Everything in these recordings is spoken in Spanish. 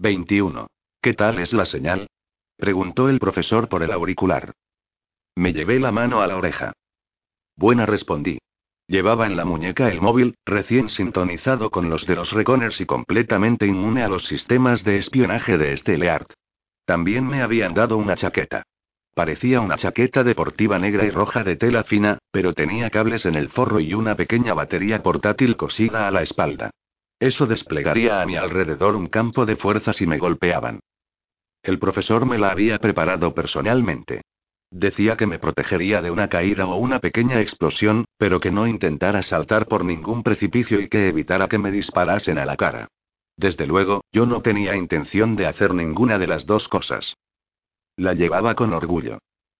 21. ¿Qué tal es la señal? preguntó el profesor por el auricular. Me llevé la mano a la oreja. Buena respondí. Llevaba en la muñeca el móvil, recién sintonizado con los de los Reconers y completamente inmune a los sistemas de espionaje de Steleart. También me habían dado una chaqueta. Parecía una chaqueta deportiva negra y roja de tela fina, pero tenía cables en el forro y una pequeña batería portátil cosida a la espalda. Eso desplegaría a mi alrededor un campo de fuerza si me golpeaban. El profesor me la había preparado personalmente. Decía que me protegería de una caída o una pequeña explosión, pero que no intentara saltar por ningún precipicio y que evitara que me disparasen a la cara. Desde luego, yo no tenía intención de hacer ninguna de las dos cosas. La llevaba con orgullo.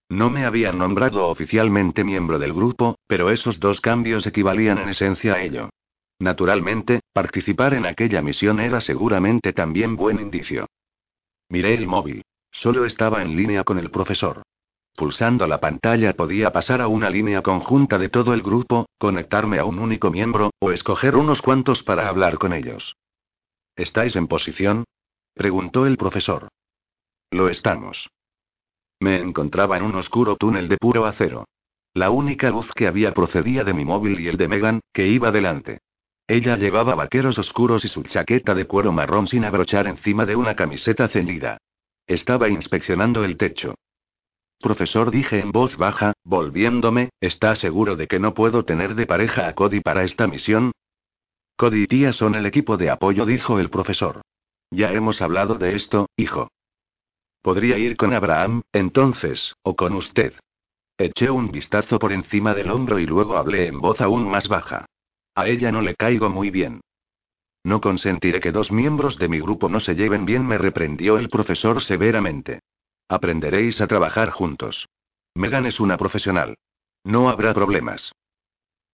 No me habían nombrado oficialmente miembro del grupo, pero esos dos cambios equivalían en esencia a ello. Naturalmente, participar en aquella misión era seguramente también buen indicio. Miré el móvil. Solo estaba en línea con el profesor. Pulsando la pantalla podía pasar a una línea conjunta de todo el grupo, conectarme a un único miembro, o escoger unos cuantos para hablar con ellos. ¿Estáis en posición? preguntó el profesor. Lo estamos. Me encontraba en un oscuro túnel de puro acero. La única luz que había procedía de mi móvil y el de Megan, que iba delante. Ella llevaba vaqueros oscuros y su chaqueta de cuero marrón sin abrochar encima de una camiseta ceñida. Estaba inspeccionando el techo. Profesor, dije en voz baja, volviéndome, ¿está seguro de que no puedo tener de pareja a Cody para esta misión? Cody y tía son el equipo de apoyo, dijo el profesor. Ya hemos hablado de esto, hijo. Podría ir con Abraham, entonces, o con usted. Eché un vistazo por encima del hombro y luego hablé en voz aún más baja. A ella no le caigo muy bien. No consentiré que dos miembros de mi grupo no se lleven bien, me reprendió el profesor severamente. Aprenderéis a trabajar juntos. Megan es una profesional. No habrá problemas.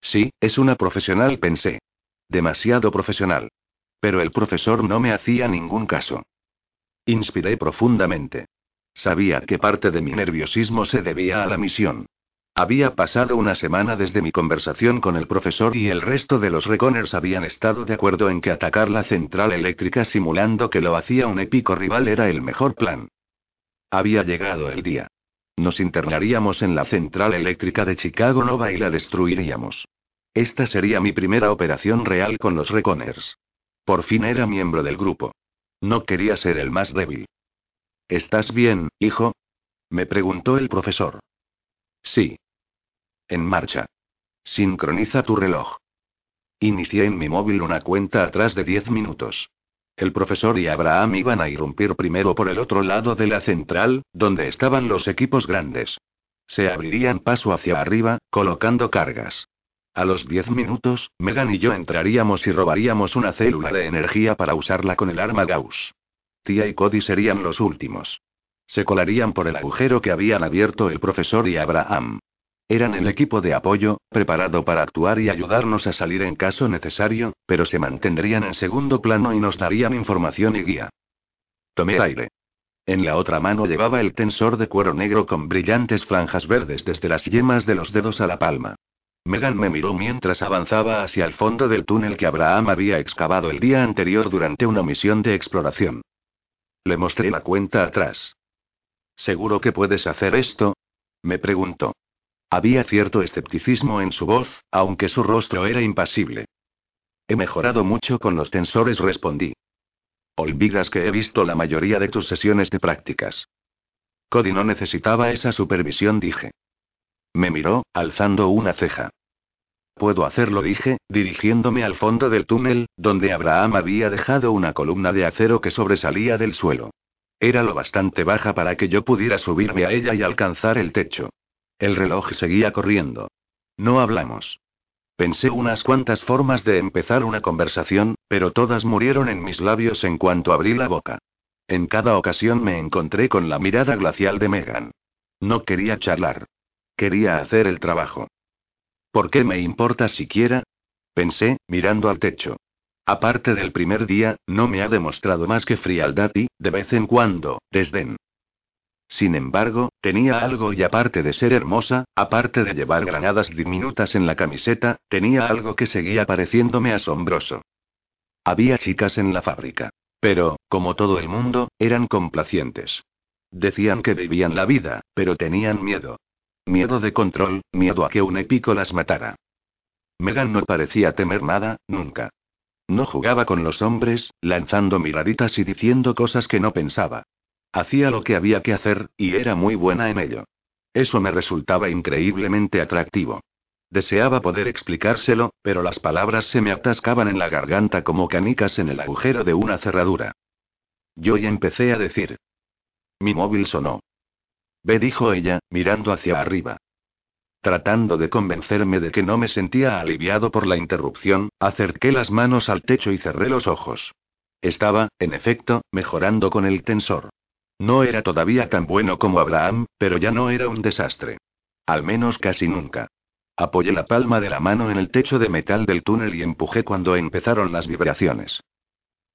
Sí, es una profesional, pensé. Demasiado profesional. Pero el profesor no me hacía ningún caso. Inspiré profundamente. Sabía que parte de mi nerviosismo se debía a la misión. Había pasado una semana desde mi conversación con el profesor y el resto de los Reconers habían estado de acuerdo en que atacar la central eléctrica simulando que lo hacía un épico rival era el mejor plan. Había llegado el día. Nos internaríamos en la central eléctrica de Chicago Nova y la destruiríamos. Esta sería mi primera operación real con los Reconers. Por fin era miembro del grupo. No quería ser el más débil. ¿Estás bien, hijo? Me preguntó el profesor. Sí. En marcha. Sincroniza tu reloj. Inicié en mi móvil una cuenta atrás de diez minutos. El profesor y Abraham iban a irrumpir primero por el otro lado de la central, donde estaban los equipos grandes. Se abrirían paso hacia arriba, colocando cargas. A los diez minutos, Megan y yo entraríamos y robaríamos una célula de energía para usarla con el arma Gauss. Tia y Cody serían los últimos. Se colarían por el agujero que habían abierto el profesor y Abraham. Eran el equipo de apoyo, preparado para actuar y ayudarnos a salir en caso necesario, pero se mantendrían en segundo plano y nos darían información y guía. Tomé aire. En la otra mano llevaba el tensor de cuero negro con brillantes franjas verdes desde las yemas de los dedos a la palma. Megan me miró mientras avanzaba hacia el fondo del túnel que Abraham había excavado el día anterior durante una misión de exploración. Le mostré la cuenta atrás. ¿Seguro que puedes hacer esto? Me preguntó. Había cierto escepticismo en su voz, aunque su rostro era impasible. He mejorado mucho con los tensores, respondí. Olvidas que he visto la mayoría de tus sesiones de prácticas. Cody no necesitaba esa supervisión, dije. Me miró, alzando una ceja. Puedo hacerlo, dije, dirigiéndome al fondo del túnel, donde Abraham había dejado una columna de acero que sobresalía del suelo. Era lo bastante baja para que yo pudiera subirme a ella y alcanzar el techo. El reloj seguía corriendo. No hablamos. Pensé unas cuantas formas de empezar una conversación, pero todas murieron en mis labios en cuanto abrí la boca. En cada ocasión me encontré con la mirada glacial de Megan. No quería charlar. Quería hacer el trabajo. ¿Por qué me importa siquiera? Pensé, mirando al techo. Aparte del primer día, no me ha demostrado más que frialdad y, de vez en cuando, desdén. Sin embargo, tenía algo y aparte de ser hermosa, aparte de llevar granadas diminutas en la camiseta, tenía algo que seguía pareciéndome asombroso. Había chicas en la fábrica. Pero, como todo el mundo, eran complacientes. Decían que vivían la vida, pero tenían miedo. Miedo de control, miedo a que un épico las matara. Megan no parecía temer nada, nunca. No jugaba con los hombres, lanzando miraditas y diciendo cosas que no pensaba. Hacía lo que había que hacer, y era muy buena en ello. Eso me resultaba increíblemente atractivo. Deseaba poder explicárselo, pero las palabras se me atascaban en la garganta como canicas en el agujero de una cerradura. Yo ya empecé a decir. Mi móvil sonó. Ve, dijo ella, mirando hacia arriba. Tratando de convencerme de que no me sentía aliviado por la interrupción, acerqué las manos al techo y cerré los ojos. Estaba, en efecto, mejorando con el tensor. No era todavía tan bueno como Abraham, pero ya no era un desastre. Al menos casi nunca. Apoyé la palma de la mano en el techo de metal del túnel y empujé cuando empezaron las vibraciones.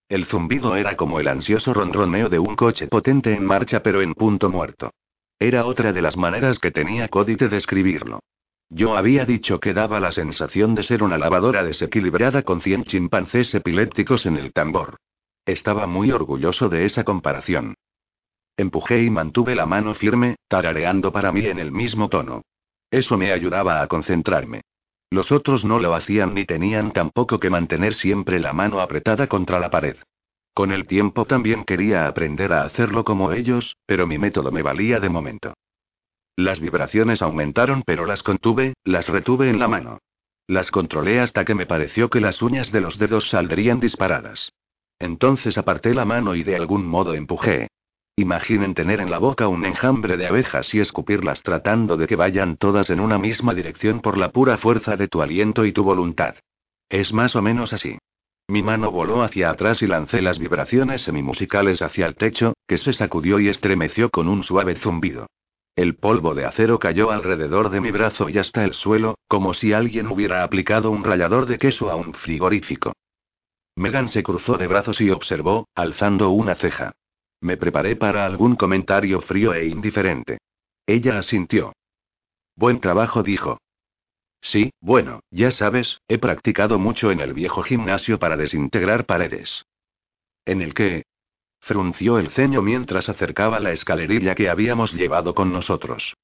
El zumbido era como el ansioso ronroneo de un coche potente en marcha pero en punto muerto. Era otra de las maneras que tenía Cody de describirlo. Yo había dicho que daba la sensación de ser una lavadora desequilibrada con 100 chimpancés epilépticos en el tambor. Estaba muy orgulloso de esa comparación. Empujé y mantuve la mano firme, tarareando para mí en el mismo tono. Eso me ayudaba a concentrarme. Los otros no lo hacían ni tenían tampoco que mantener siempre la mano apretada contra la pared. Con el tiempo también quería aprender a hacerlo como ellos, pero mi método me valía de momento. Las vibraciones aumentaron pero las contuve, las retuve en la mano. Las controlé hasta que me pareció que las uñas de los dedos saldrían disparadas. Entonces aparté la mano y de algún modo empujé. Imaginen tener en la boca un enjambre de abejas y escupirlas tratando de que vayan todas en una misma dirección por la pura fuerza de tu aliento y tu voluntad. Es más o menos así. Mi mano voló hacia atrás y lancé las vibraciones semimusicales hacia el techo, que se sacudió y estremeció con un suave zumbido. El polvo de acero cayó alrededor de mi brazo y hasta el suelo, como si alguien hubiera aplicado un rallador de queso a un frigorífico. Megan se cruzó de brazos y observó, alzando una ceja. Me preparé para algún comentario frío e indiferente. Ella asintió. Buen trabajo, dijo. Sí, bueno, ya sabes, he practicado mucho en el viejo gimnasio para desintegrar paredes. ¿En el qué? Frunció el ceño mientras acercaba la escalerilla que habíamos llevado con nosotros.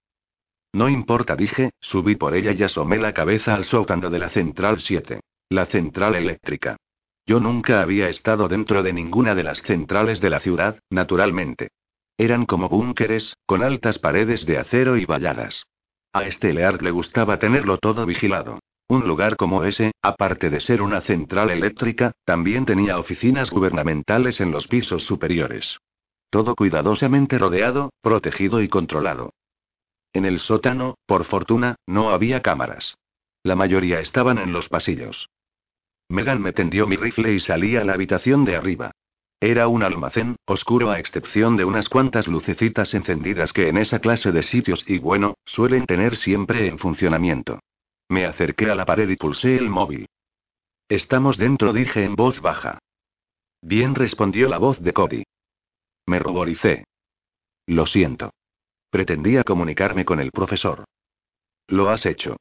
No importa, dije, subí por ella y asomé la cabeza al sótano de la central 7. La central eléctrica. Yo nunca había estado dentro de ninguna de las centrales de la ciudad, naturalmente. Eran como búnkeres, con altas paredes de acero y valladas. A este Leard le gustaba tenerlo todo vigilado. Un lugar como ese, aparte de ser una central eléctrica, también tenía oficinas gubernamentales en los pisos superiores. Todo cuidadosamente rodeado, protegido y controlado. En el sótano, por fortuna, no había cámaras. La mayoría estaban en los pasillos. Megan me tendió mi rifle y salí a la habitación de arriba. Era un almacén, oscuro a excepción de unas cuantas lucecitas encendidas que en esa clase de sitios y bueno, suelen tener siempre en funcionamiento. Me acerqué a la pared y pulsé el móvil. Estamos dentro, dije en voz baja. Bien respondió la voz de Cody. Me ruboricé. Lo siento. Pretendía comunicarme con el profesor. Lo has hecho.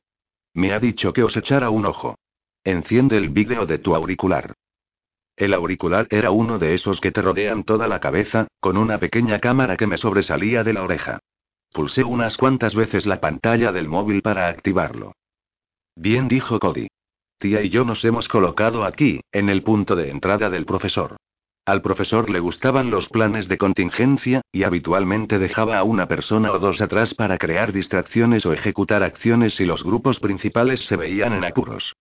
Me ha dicho que os echara un ojo. Enciende el vídeo de tu auricular. El auricular era uno de esos que te rodean toda la cabeza, con una pequeña cámara que me sobresalía de la oreja. Pulsé unas cuantas veces la pantalla del móvil para activarlo. Bien dijo Cody. Tía y yo nos hemos colocado aquí, en el punto de entrada del profesor. Al profesor le gustaban los planes de contingencia, y habitualmente dejaba a una persona o dos atrás para crear distracciones o ejecutar acciones si los grupos principales se veían en apuros.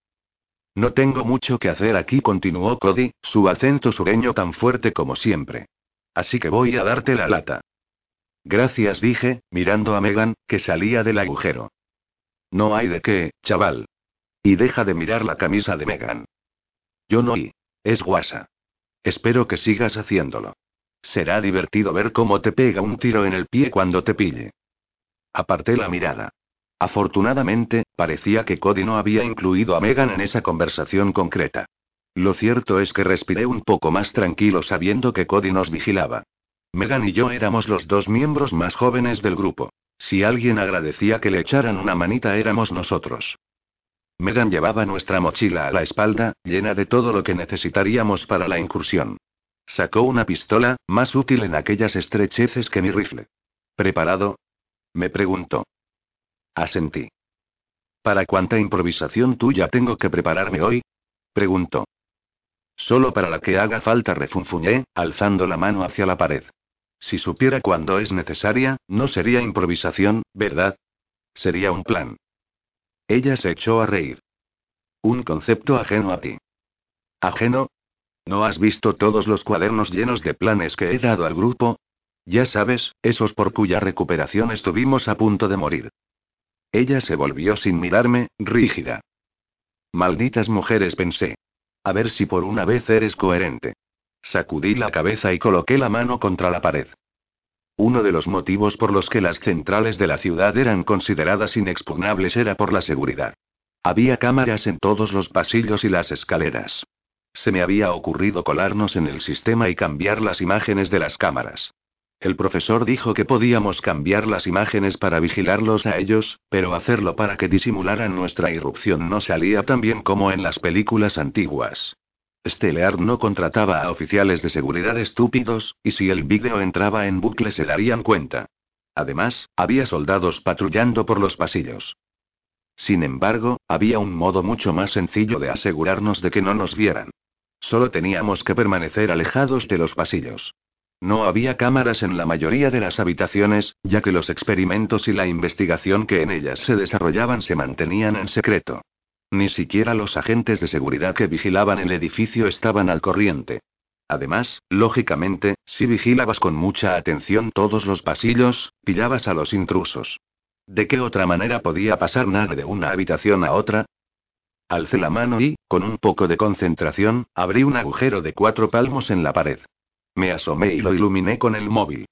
No tengo mucho que hacer aquí, continuó Cody, su acento sureño tan fuerte como siempre. Así que voy a darte la lata. Gracias, dije, mirando a Megan, que salía del agujero. No hay de qué, chaval. Y deja de mirar la camisa de Megan. Yo no y. Es guasa. Espero que sigas haciéndolo. Será divertido ver cómo te pega un tiro en el pie cuando te pille. Aparté la mirada. Afortunadamente, parecía que Cody no había incluido a Megan en esa conversación concreta. Lo cierto es que respiré un poco más tranquilo sabiendo que Cody nos vigilaba. Megan y yo éramos los dos miembros más jóvenes del grupo. Si alguien agradecía que le echaran una manita éramos nosotros. Megan llevaba nuestra mochila a la espalda, llena de todo lo que necesitaríamos para la incursión. Sacó una pistola, más útil en aquellas estrecheces que mi rifle. ¿Preparado? Me preguntó. Asentí. ¿Para cuánta improvisación tuya tengo que prepararme hoy? Preguntó. Solo para la que haga falta, refunfuñé, alzando la mano hacia la pared. Si supiera cuándo es necesaria, no sería improvisación, ¿verdad? Sería un plan. Ella se echó a reír. Un concepto ajeno a ti. ¿Ajeno? ¿No has visto todos los cuadernos llenos de planes que he dado al grupo? Ya sabes, esos por cuya recuperación estuvimos a punto de morir. Ella se volvió sin mirarme, rígida. Malditas mujeres, pensé. A ver si por una vez eres coherente. Sacudí la cabeza y coloqué la mano contra la pared. Uno de los motivos por los que las centrales de la ciudad eran consideradas inexpugnables era por la seguridad. Había cámaras en todos los pasillos y las escaleras. Se me había ocurrido colarnos en el sistema y cambiar las imágenes de las cámaras. El profesor dijo que podíamos cambiar las imágenes para vigilarlos a ellos, pero hacerlo para que disimularan nuestra irrupción no salía tan bien como en las películas antiguas. Steleard no contrataba a oficiales de seguridad estúpidos, y si el vídeo entraba en bucle se darían cuenta. Además, había soldados patrullando por los pasillos. Sin embargo, había un modo mucho más sencillo de asegurarnos de que no nos vieran. Solo teníamos que permanecer alejados de los pasillos. No había cámaras en la mayoría de las habitaciones, ya que los experimentos y la investigación que en ellas se desarrollaban se mantenían en secreto. Ni siquiera los agentes de seguridad que vigilaban el edificio estaban al corriente. Además, lógicamente, si vigilabas con mucha atención todos los pasillos, pillabas a los intrusos. ¿De qué otra manera podía pasar nada de una habitación a otra? Alcé la mano y, con un poco de concentración, abrí un agujero de cuatro palmos en la pared. Me asomé y lo iluminé con el móvil.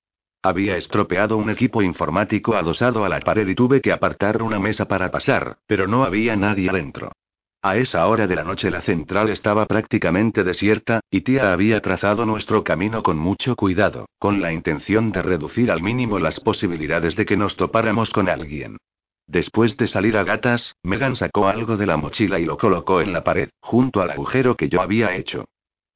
Había estropeado un equipo informático adosado a la pared y tuve que apartar una mesa para pasar, pero no había nadie adentro. A esa hora de la noche la central estaba prácticamente desierta, y tía había trazado nuestro camino con mucho cuidado, con la intención de reducir al mínimo las posibilidades de que nos topáramos con alguien. Después de salir a gatas, Megan sacó algo de la mochila y lo colocó en la pared, junto al agujero que yo había hecho.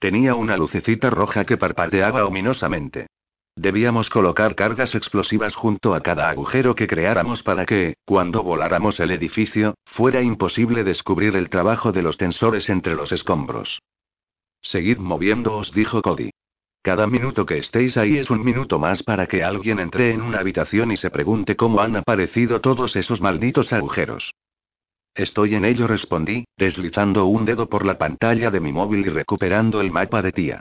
Tenía una lucecita roja que parpadeaba ominosamente. Debíamos colocar cargas explosivas junto a cada agujero que creáramos para que, cuando voláramos el edificio, fuera imposible descubrir el trabajo de los tensores entre los escombros. Seguid moviéndoos, dijo Cody. Cada minuto que estéis ahí es un minuto más para que alguien entre en una habitación y se pregunte cómo han aparecido todos esos malditos agujeros. Estoy en ello, respondí, deslizando un dedo por la pantalla de mi móvil y recuperando el mapa de tía.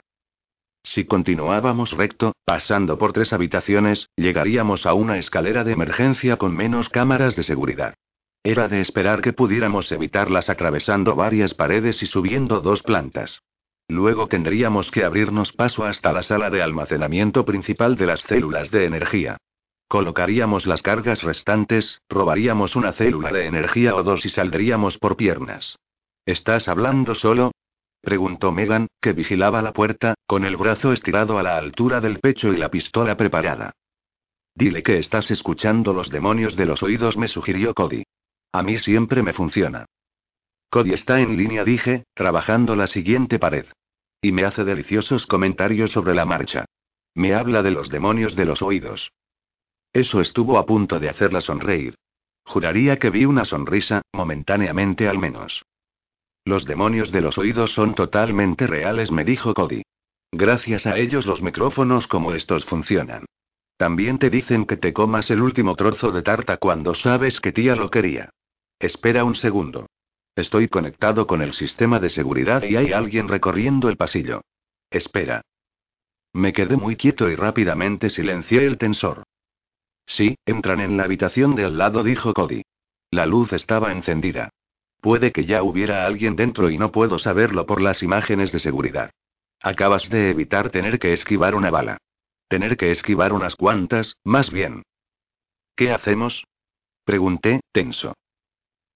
Si continuábamos recto, pasando por tres habitaciones, llegaríamos a una escalera de emergencia con menos cámaras de seguridad. Era de esperar que pudiéramos evitarlas atravesando varias paredes y subiendo dos plantas. Luego tendríamos que abrirnos paso hasta la sala de almacenamiento principal de las células de energía. Colocaríamos las cargas restantes, robaríamos una célula de energía o dos y saldríamos por piernas. ¿Estás hablando solo? preguntó Megan, que vigilaba la puerta, con el brazo estirado a la altura del pecho y la pistola preparada. Dile que estás escuchando los demonios de los oídos, me sugirió Cody. A mí siempre me funciona. Cody está en línea, dije, trabajando la siguiente pared. Y me hace deliciosos comentarios sobre la marcha. Me habla de los demonios de los oídos. Eso estuvo a punto de hacerla sonreír. Juraría que vi una sonrisa, momentáneamente al menos. Los demonios de los oídos son totalmente reales, me dijo Cody. Gracias a ellos los micrófonos como estos funcionan. También te dicen que te comas el último trozo de tarta cuando sabes que tía lo quería. Espera un segundo. Estoy conectado con el sistema de seguridad y hay alguien recorriendo el pasillo. Espera. Me quedé muy quieto y rápidamente silencié el tensor. Sí, entran en la habitación de al lado, dijo Cody. La luz estaba encendida. Puede que ya hubiera alguien dentro y no puedo saberlo por las imágenes de seguridad. Acabas de evitar tener que esquivar una bala. Tener que esquivar unas cuantas, más bien. ¿Qué hacemos? Pregunté, tenso.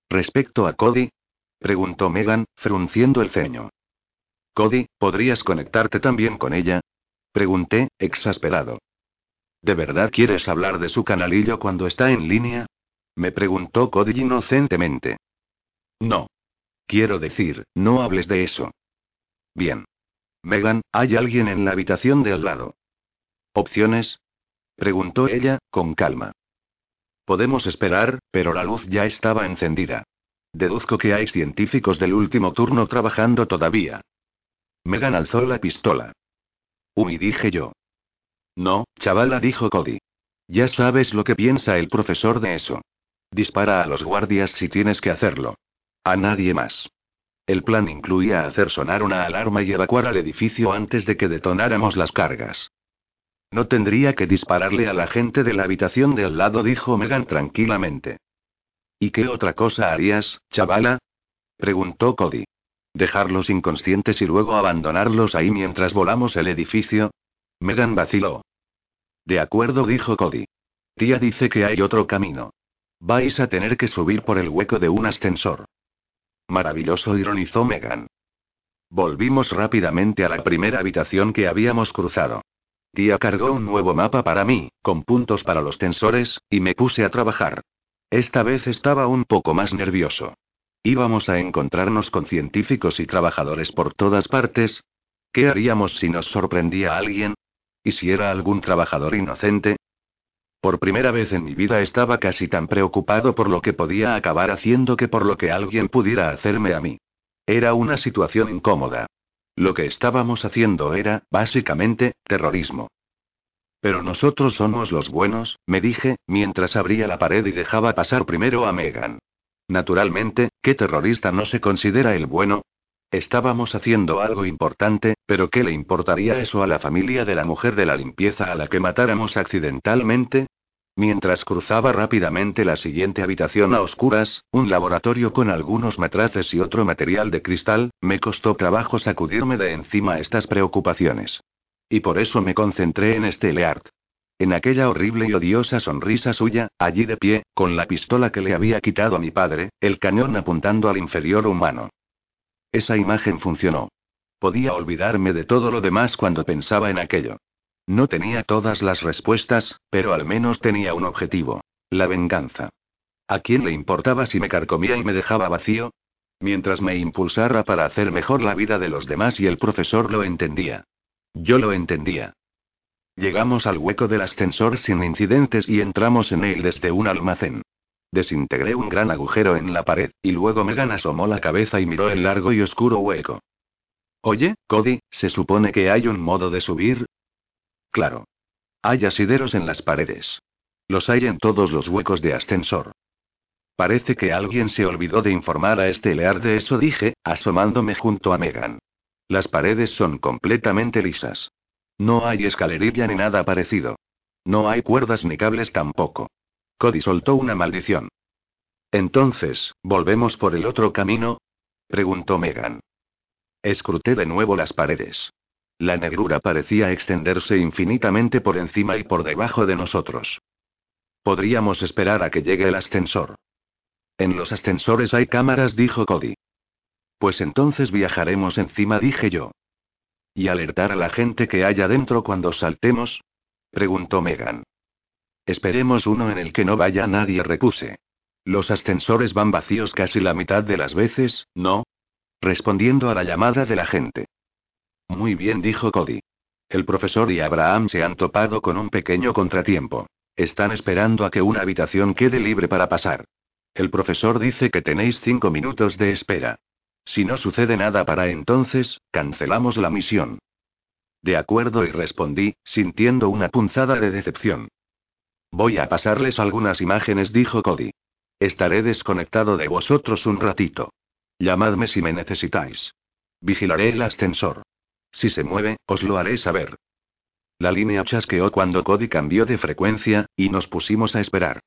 Respecto a Cody, preguntó Megan, frunciendo el ceño. Cody, ¿podrías conectarte también con ella? Pregunté, exasperado. ¿De verdad quieres hablar de su canalillo cuando está en línea? Me preguntó Cody inocentemente. No. Quiero decir, no hables de eso. Bien. Megan, hay alguien en la habitación de al lado. ¿Opciones? preguntó ella, con calma. Podemos esperar, pero la luz ya estaba encendida. Deduzco que hay científicos del último turno trabajando todavía. Megan alzó la pistola. Uy, dije yo. No, chavala, dijo Cody. Ya sabes lo que piensa el profesor de eso. Dispara a los guardias si tienes que hacerlo. A nadie más. El plan incluía hacer sonar una alarma y evacuar al edificio antes de que detonáramos las cargas. No tendría que dispararle a la gente de la habitación de al lado, dijo Megan tranquilamente. ¿Y qué otra cosa harías, chavala? preguntó Cody. ¿Dejarlos inconscientes y luego abandonarlos ahí mientras volamos el edificio? Megan vaciló. De acuerdo, dijo Cody. Tía dice que hay otro camino. Vais a tener que subir por el hueco de un ascensor. Maravilloso, ironizó Megan. Volvimos rápidamente a la primera habitación que habíamos cruzado. Tía cargó un nuevo mapa para mí, con puntos para los tensores, y me puse a trabajar. Esta vez estaba un poco más nervioso. Íbamos a encontrarnos con científicos y trabajadores por todas partes. ¿Qué haríamos si nos sorprendía alguien? ¿Y si era algún trabajador inocente? Por primera vez en mi vida estaba casi tan preocupado por lo que podía acabar haciendo que por lo que alguien pudiera hacerme a mí. Era una situación incómoda. Lo que estábamos haciendo era, básicamente, terrorismo. Pero nosotros somos los buenos, me dije, mientras abría la pared y dejaba pasar primero a Megan. Naturalmente, ¿qué terrorista no se considera el bueno? Estábamos haciendo algo importante, pero ¿qué le importaría eso a la familia de la mujer de la limpieza a la que matáramos accidentalmente? Mientras cruzaba rápidamente la siguiente habitación a oscuras, un laboratorio con algunos matraces y otro material de cristal, me costó trabajo sacudirme de encima estas preocupaciones. Y por eso me concentré en Steleart. En aquella horrible y odiosa sonrisa suya, allí de pie, con la pistola que le había quitado a mi padre, el cañón apuntando al inferior humano. Esa imagen funcionó. Podía olvidarme de todo lo demás cuando pensaba en aquello. No tenía todas las respuestas, pero al menos tenía un objetivo. La venganza. ¿A quién le importaba si me carcomía y me dejaba vacío? Mientras me impulsara para hacer mejor la vida de los demás y el profesor lo entendía. Yo lo entendía. Llegamos al hueco del ascensor sin incidentes y entramos en él desde un almacén. Desintegré un gran agujero en la pared, y luego Megan asomó la cabeza y miró el largo y oscuro hueco. Oye, Cody, ¿se supone que hay un modo de subir? Claro. Hay asideros en las paredes. Los hay en todos los huecos de ascensor. Parece que alguien se olvidó de informar a este Lear de eso, dije, asomándome junto a Megan. Las paredes son completamente lisas. No hay escalerilla ni nada parecido. No hay cuerdas ni cables tampoco. Cody soltó una maldición. Entonces, ¿volvemos por el otro camino? preguntó Megan. Escruté de nuevo las paredes. La negrura parecía extenderse infinitamente por encima y por debajo de nosotros. Podríamos esperar a que llegue el ascensor. En los ascensores hay cámaras, dijo Cody. Pues entonces viajaremos encima, dije yo. ¿Y alertar a la gente que haya dentro cuando saltemos? preguntó Megan. Esperemos uno en el que no vaya nadie, repuse. Los ascensores van vacíos casi la mitad de las veces, ¿no? Respondiendo a la llamada de la gente. Muy bien, dijo Cody. El profesor y Abraham se han topado con un pequeño contratiempo. Están esperando a que una habitación quede libre para pasar. El profesor dice que tenéis cinco minutos de espera. Si no sucede nada para entonces, cancelamos la misión. De acuerdo y respondí, sintiendo una punzada de decepción. Voy a pasarles algunas imágenes, dijo Cody. Estaré desconectado de vosotros un ratito. Llamadme si me necesitáis. Vigilaré el ascensor. Si se mueve, os lo haré saber. La línea chasqueó cuando Cody cambió de frecuencia, y nos pusimos a esperar.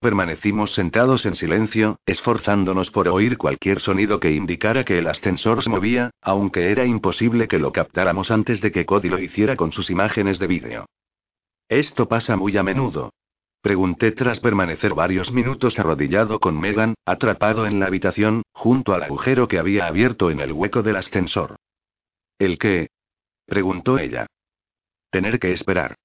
Permanecimos sentados en silencio, esforzándonos por oír cualquier sonido que indicara que el ascensor se movía, aunque era imposible que lo captáramos antes de que Cody lo hiciera con sus imágenes de vídeo. Esto pasa muy a menudo. Pregunté tras permanecer varios minutos arrodillado con Megan, atrapado en la habitación, junto al agujero que había abierto en el hueco del ascensor. ¿El qué? preguntó ella. Tener que esperar.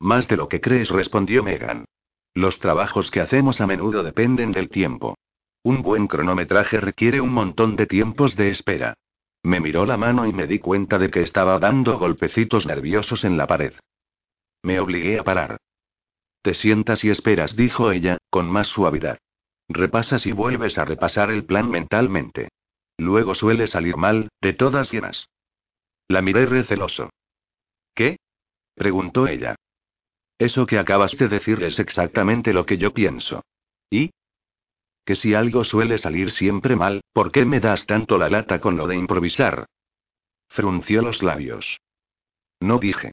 Más de lo que crees, respondió Megan. Los trabajos que hacemos a menudo dependen del tiempo. Un buen cronometraje requiere un montón de tiempos de espera. Me miró la mano y me di cuenta de que estaba dando golpecitos nerviosos en la pared. Me obligué a parar. Te sientas y esperas, dijo ella, con más suavidad. Repasas y vuelves a repasar el plan mentalmente. Luego suele salir mal, de todas llenas. La miré receloso. ¿Qué? preguntó ella. Eso que acabas de decir es exactamente lo que yo pienso. ¿Y? Que si algo suele salir siempre mal, ¿por qué me das tanto la lata con lo de improvisar? Frunció los labios. No dije.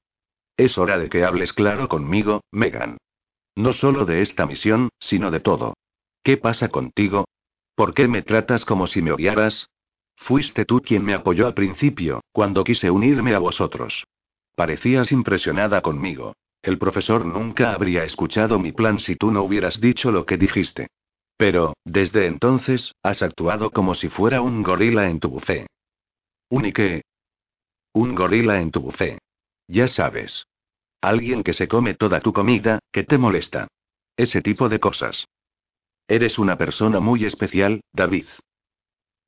Es hora de que hables claro conmigo, Megan. No solo de esta misión, sino de todo. ¿Qué pasa contigo? ¿Por qué me tratas como si me odiaras? Fuiste tú quien me apoyó al principio, cuando quise unirme a vosotros. Parecías impresionada conmigo. El profesor nunca habría escuchado mi plan si tú no hubieras dicho lo que dijiste. Pero, desde entonces, has actuado como si fuera un gorila en tu buffet. ¿Un qué? Un gorila en tu buffet. Ya sabes. Alguien que se come toda tu comida, que te molesta. Ese tipo de cosas. Eres una persona muy especial, David.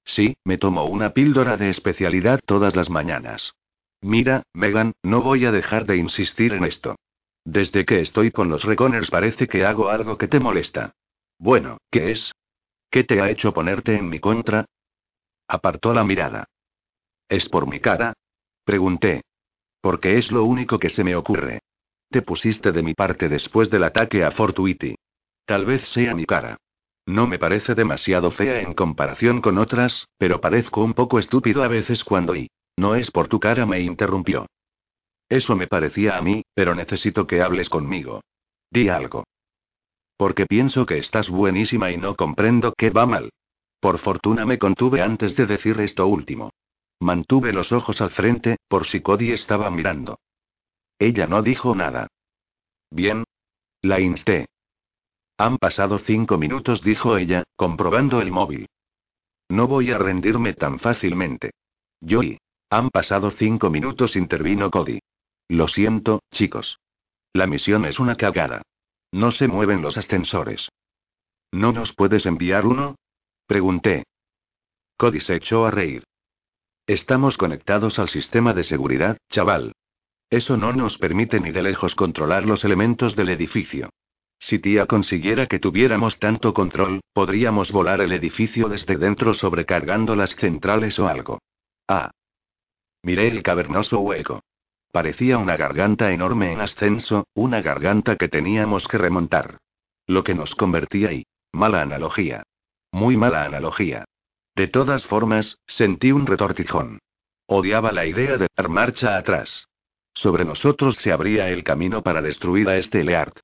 Sí, me tomo una píldora de especialidad todas las mañanas. Mira, Megan, no voy a dejar de insistir en esto. Desde que estoy con los Reconers parece que hago algo que te molesta. Bueno, ¿qué es? ¿Qué te ha hecho ponerte en mi contra? Apartó la mirada. ¿Es por mi cara? Pregunté. Porque es lo único que se me ocurre. Te pusiste de mi parte después del ataque a Fortuity. Tal vez sea mi cara. No me parece demasiado fea en comparación con otras, pero parezco un poco estúpido a veces cuando y. No es por tu cara, me interrumpió. Eso me parecía a mí, pero necesito que hables conmigo. Di algo. Porque pienso que estás buenísima y no comprendo qué va mal. Por fortuna me contuve antes de decir esto último. Mantuve los ojos al frente, por si Cody estaba mirando. Ella no dijo nada. Bien. La insté. Han pasado cinco minutos, dijo ella, comprobando el móvil. No voy a rendirme tan fácilmente. Joey. Han pasado cinco minutos, intervino Cody. Lo siento, chicos. La misión es una cagada. No se mueven los ascensores. ¿No nos puedes enviar uno? Pregunté. Cody se echó a reír. Estamos conectados al sistema de seguridad, chaval. Eso no nos permite ni de lejos controlar los elementos del edificio. Si tía consiguiera que tuviéramos tanto control, podríamos volar el edificio desde dentro sobrecargando las centrales o algo. Ah. Miré el cavernoso hueco. Parecía una garganta enorme en ascenso, una garganta que teníamos que remontar. Lo que nos convertía y... Mala analogía. Muy mala analogía. De todas formas, sentí un retortijón. Odiaba la idea de dar marcha atrás. Sobre nosotros se abría el camino para destruir a este Leart.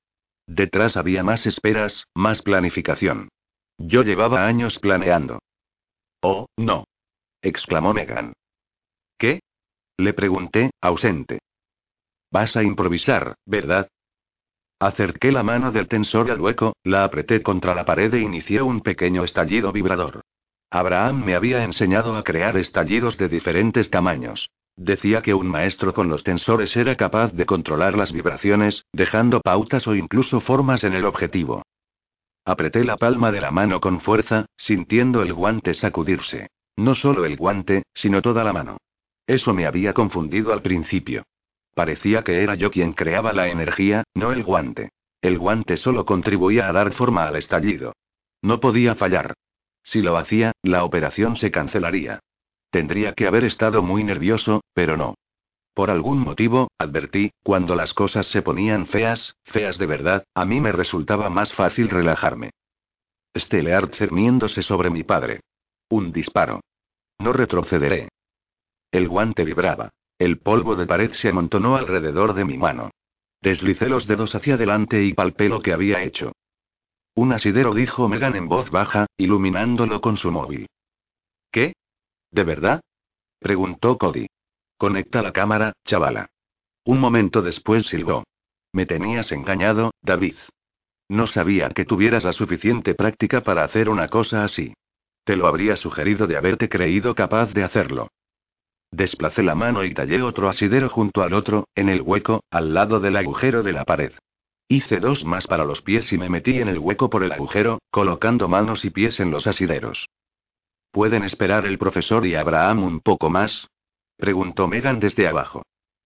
Detrás había más esperas, más planificación. Yo llevaba años planeando. Oh, no. exclamó Megan. ¿Qué? Le pregunté, ausente. Vas a improvisar, ¿verdad? Acerqué la mano del tensor al hueco, la apreté contra la pared e inicié un pequeño estallido vibrador. Abraham me había enseñado a crear estallidos de diferentes tamaños. Decía que un maestro con los tensores era capaz de controlar las vibraciones, dejando pautas o incluso formas en el objetivo. Apreté la palma de la mano con fuerza, sintiendo el guante sacudirse. No solo el guante, sino toda la mano. Eso me había confundido al principio. Parecía que era yo quien creaba la energía, no el guante. El guante solo contribuía a dar forma al estallido. No podía fallar. Si lo hacía, la operación se cancelaría. Tendría que haber estado muy nervioso, pero no. Por algún motivo, advertí, cuando las cosas se ponían feas, feas de verdad, a mí me resultaba más fácil relajarme. Steleart cerniéndose sobre mi padre. Un disparo. No retrocederé. El guante vibraba. El polvo de pared se amontonó alrededor de mi mano. Deslicé los dedos hacia adelante y palpé lo que había hecho. Un asidero dijo Megan en voz baja, iluminándolo con su móvil. ¿De verdad? preguntó Cody. Conecta la cámara, chavala. Un momento después silbó. Me tenías engañado, David. No sabía que tuvieras la suficiente práctica para hacer una cosa así. Te lo habría sugerido de haberte creído capaz de hacerlo. Desplacé la mano y tallé otro asidero junto al otro, en el hueco, al lado del agujero de la pared. Hice dos más para los pies y me metí en el hueco por el agujero, colocando manos y pies en los asideros. ¿Pueden esperar el profesor y Abraham un poco más? Preguntó Megan desde abajo.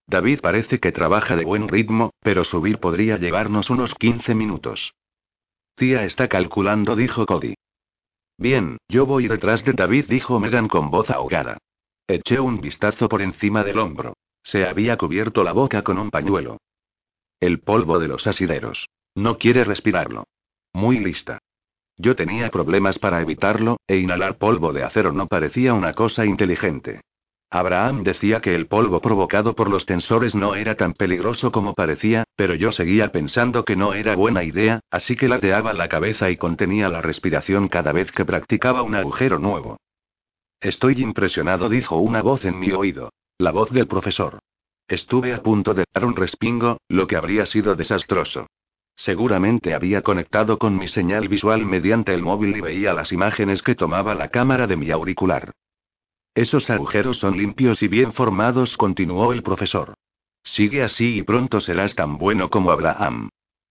David parece que trabaja de buen ritmo, pero subir podría llevarnos unos 15 minutos. Tía está calculando, dijo Cody. Bien, yo voy detrás de David, dijo Megan con voz ahogada. Eché un vistazo por encima del hombro. Se había cubierto la boca con un pañuelo. El polvo de los asideros. No quiere respirarlo. Muy lista. Yo tenía problemas para evitarlo, e inhalar polvo de acero no parecía una cosa inteligente. Abraham decía que el polvo provocado por los tensores no era tan peligroso como parecía, pero yo seguía pensando que no era buena idea, así que lateaba la cabeza y contenía la respiración cada vez que practicaba un agujero nuevo. Estoy impresionado, dijo una voz en mi oído. La voz del profesor. Estuve a punto de dar un respingo, lo que habría sido desastroso. Seguramente había conectado con mi señal visual mediante el móvil y veía las imágenes que tomaba la cámara de mi auricular. Esos agujeros son limpios y bien formados, continuó el profesor. Sigue así y pronto serás tan bueno como Abraham.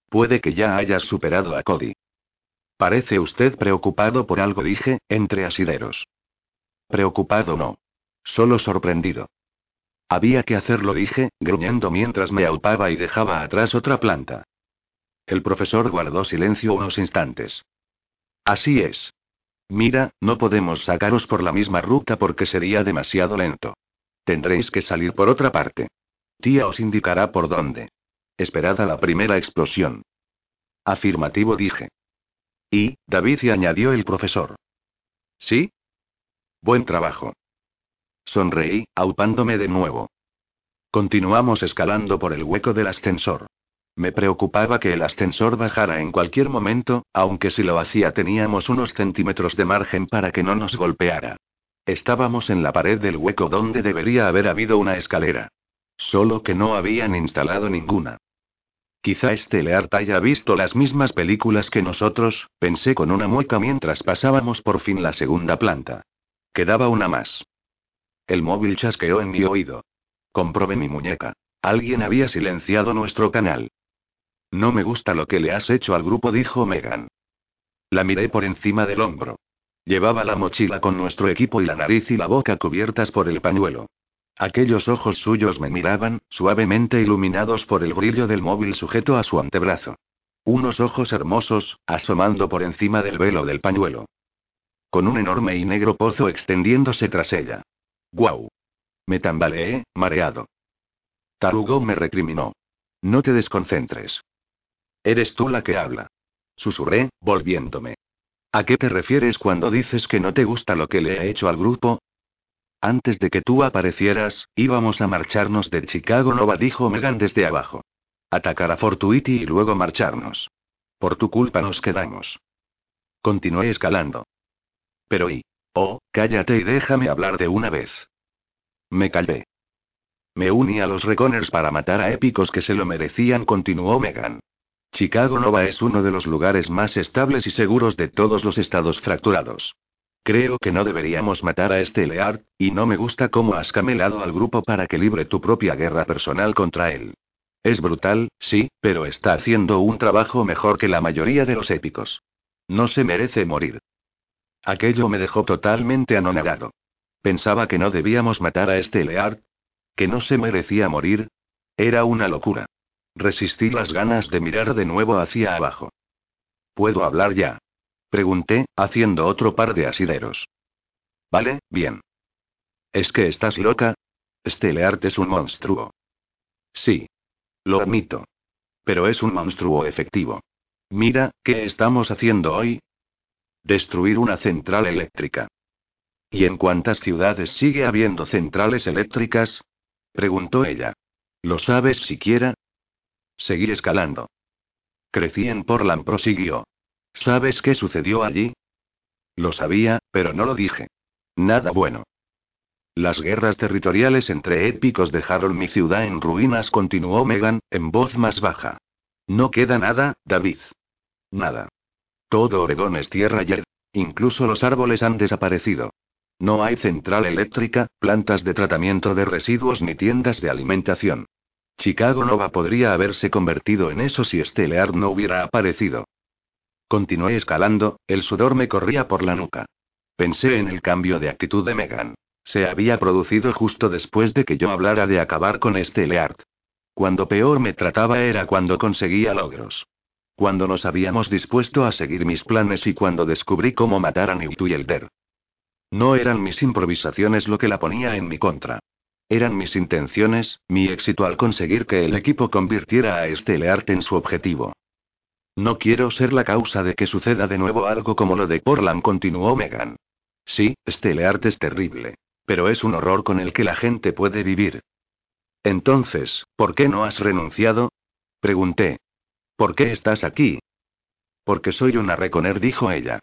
Puede que ya hayas superado a Cody. Parece usted preocupado por algo, dije, entre asideros. Preocupado no. Solo sorprendido. Había que hacerlo, dije, gruñendo mientras me aupaba y dejaba atrás otra planta. El profesor guardó silencio unos instantes. Así es. Mira, no podemos sacaros por la misma ruta porque sería demasiado lento. Tendréis que salir por otra parte. Tía os indicará por dónde. Esperad a la primera explosión. Afirmativo dije. Y, David y añadió el profesor. ¿Sí? Buen trabajo. Sonreí, aupándome de nuevo. Continuamos escalando por el hueco del ascensor. Me preocupaba que el ascensor bajara en cualquier momento, aunque si lo hacía teníamos unos centímetros de margen para que no nos golpeara. Estábamos en la pared del hueco donde debería haber habido una escalera. Solo que no habían instalado ninguna. Quizá este Leart haya visto las mismas películas que nosotros, pensé con una mueca mientras pasábamos por fin la segunda planta. Quedaba una más. El móvil chasqueó en mi oído. Comprobé mi muñeca. Alguien había silenciado nuestro canal. No me gusta lo que le has hecho al grupo, dijo Megan. La miré por encima del hombro. Llevaba la mochila con nuestro equipo y la nariz y la boca cubiertas por el pañuelo. Aquellos ojos suyos me miraban, suavemente iluminados por el brillo del móvil sujeto a su antebrazo. Unos ojos hermosos, asomando por encima del velo del pañuelo. Con un enorme y negro pozo extendiéndose tras ella. ¡Guau! Me tambaleé, mareado. Tarugo me recriminó. No te desconcentres. Eres tú la que habla. Susurré, volviéndome. ¿A qué te refieres cuando dices que no te gusta lo que le he hecho al grupo? Antes de que tú aparecieras, íbamos a marcharnos de Chicago Nova, dijo Megan desde abajo. Atacar a Fortuity y luego marcharnos. Por tu culpa nos quedamos. Continué escalando. Pero y. Oh, cállate y déjame hablar de una vez. Me callé. Me uní a los Reconers para matar a épicos que se lo merecían, continuó Megan. Chicago Nova es uno de los lugares más estables y seguros de todos los estados fracturados. Creo que no deberíamos matar a este Leard, y no me gusta cómo has camelado al grupo para que libre tu propia guerra personal contra él. Es brutal, sí, pero está haciendo un trabajo mejor que la mayoría de los épicos. No se merece morir. Aquello me dejó totalmente anonadado. Pensaba que no debíamos matar a este Leard. Que no se merecía morir. Era una locura. Resistí las ganas de mirar de nuevo hacia abajo. ¿Puedo hablar ya? Pregunté, haciendo otro par de asideros. Vale, bien. ¿Es que estás loca? Este Leart es un monstruo. Sí. Lo admito. Pero es un monstruo efectivo. Mira, ¿qué estamos haciendo hoy? Destruir una central eléctrica. ¿Y en cuántas ciudades sigue habiendo centrales eléctricas? preguntó ella. ¿Lo sabes siquiera? Seguí escalando. Crecí en Portland, prosiguió. ¿Sabes qué sucedió allí? Lo sabía, pero no lo dije. Nada bueno. Las guerras territoriales entre épicos dejaron mi ciudad en ruinas, continuó Megan, en voz más baja. No queda nada, David. Nada. Todo Oregón es tierra y incluso los árboles han desaparecido. No hay central eléctrica, plantas de tratamiento de residuos ni tiendas de alimentación. Chicago Nova podría haberse convertido en eso si Stellar no hubiera aparecido. Continué escalando, el sudor me corría por la nuca. Pensé en el cambio de actitud de Megan. Se había producido justo después de que yo hablara de acabar con Leart. Cuando peor me trataba era cuando conseguía logros. Cuando nos habíamos dispuesto a seguir mis planes y cuando descubrí cómo matar a Newt y Elder. No eran mis improvisaciones lo que la ponía en mi contra. Eran mis intenciones, mi éxito al conseguir que el equipo convirtiera a este Leart en su objetivo. No quiero ser la causa de que suceda de nuevo algo como lo de Portland, continuó Megan. Sí, este Leart es terrible. Pero es un horror con el que la gente puede vivir. Entonces, ¿por qué no has renunciado? Pregunté. ¿Por qué estás aquí? Porque soy una reconer, dijo ella.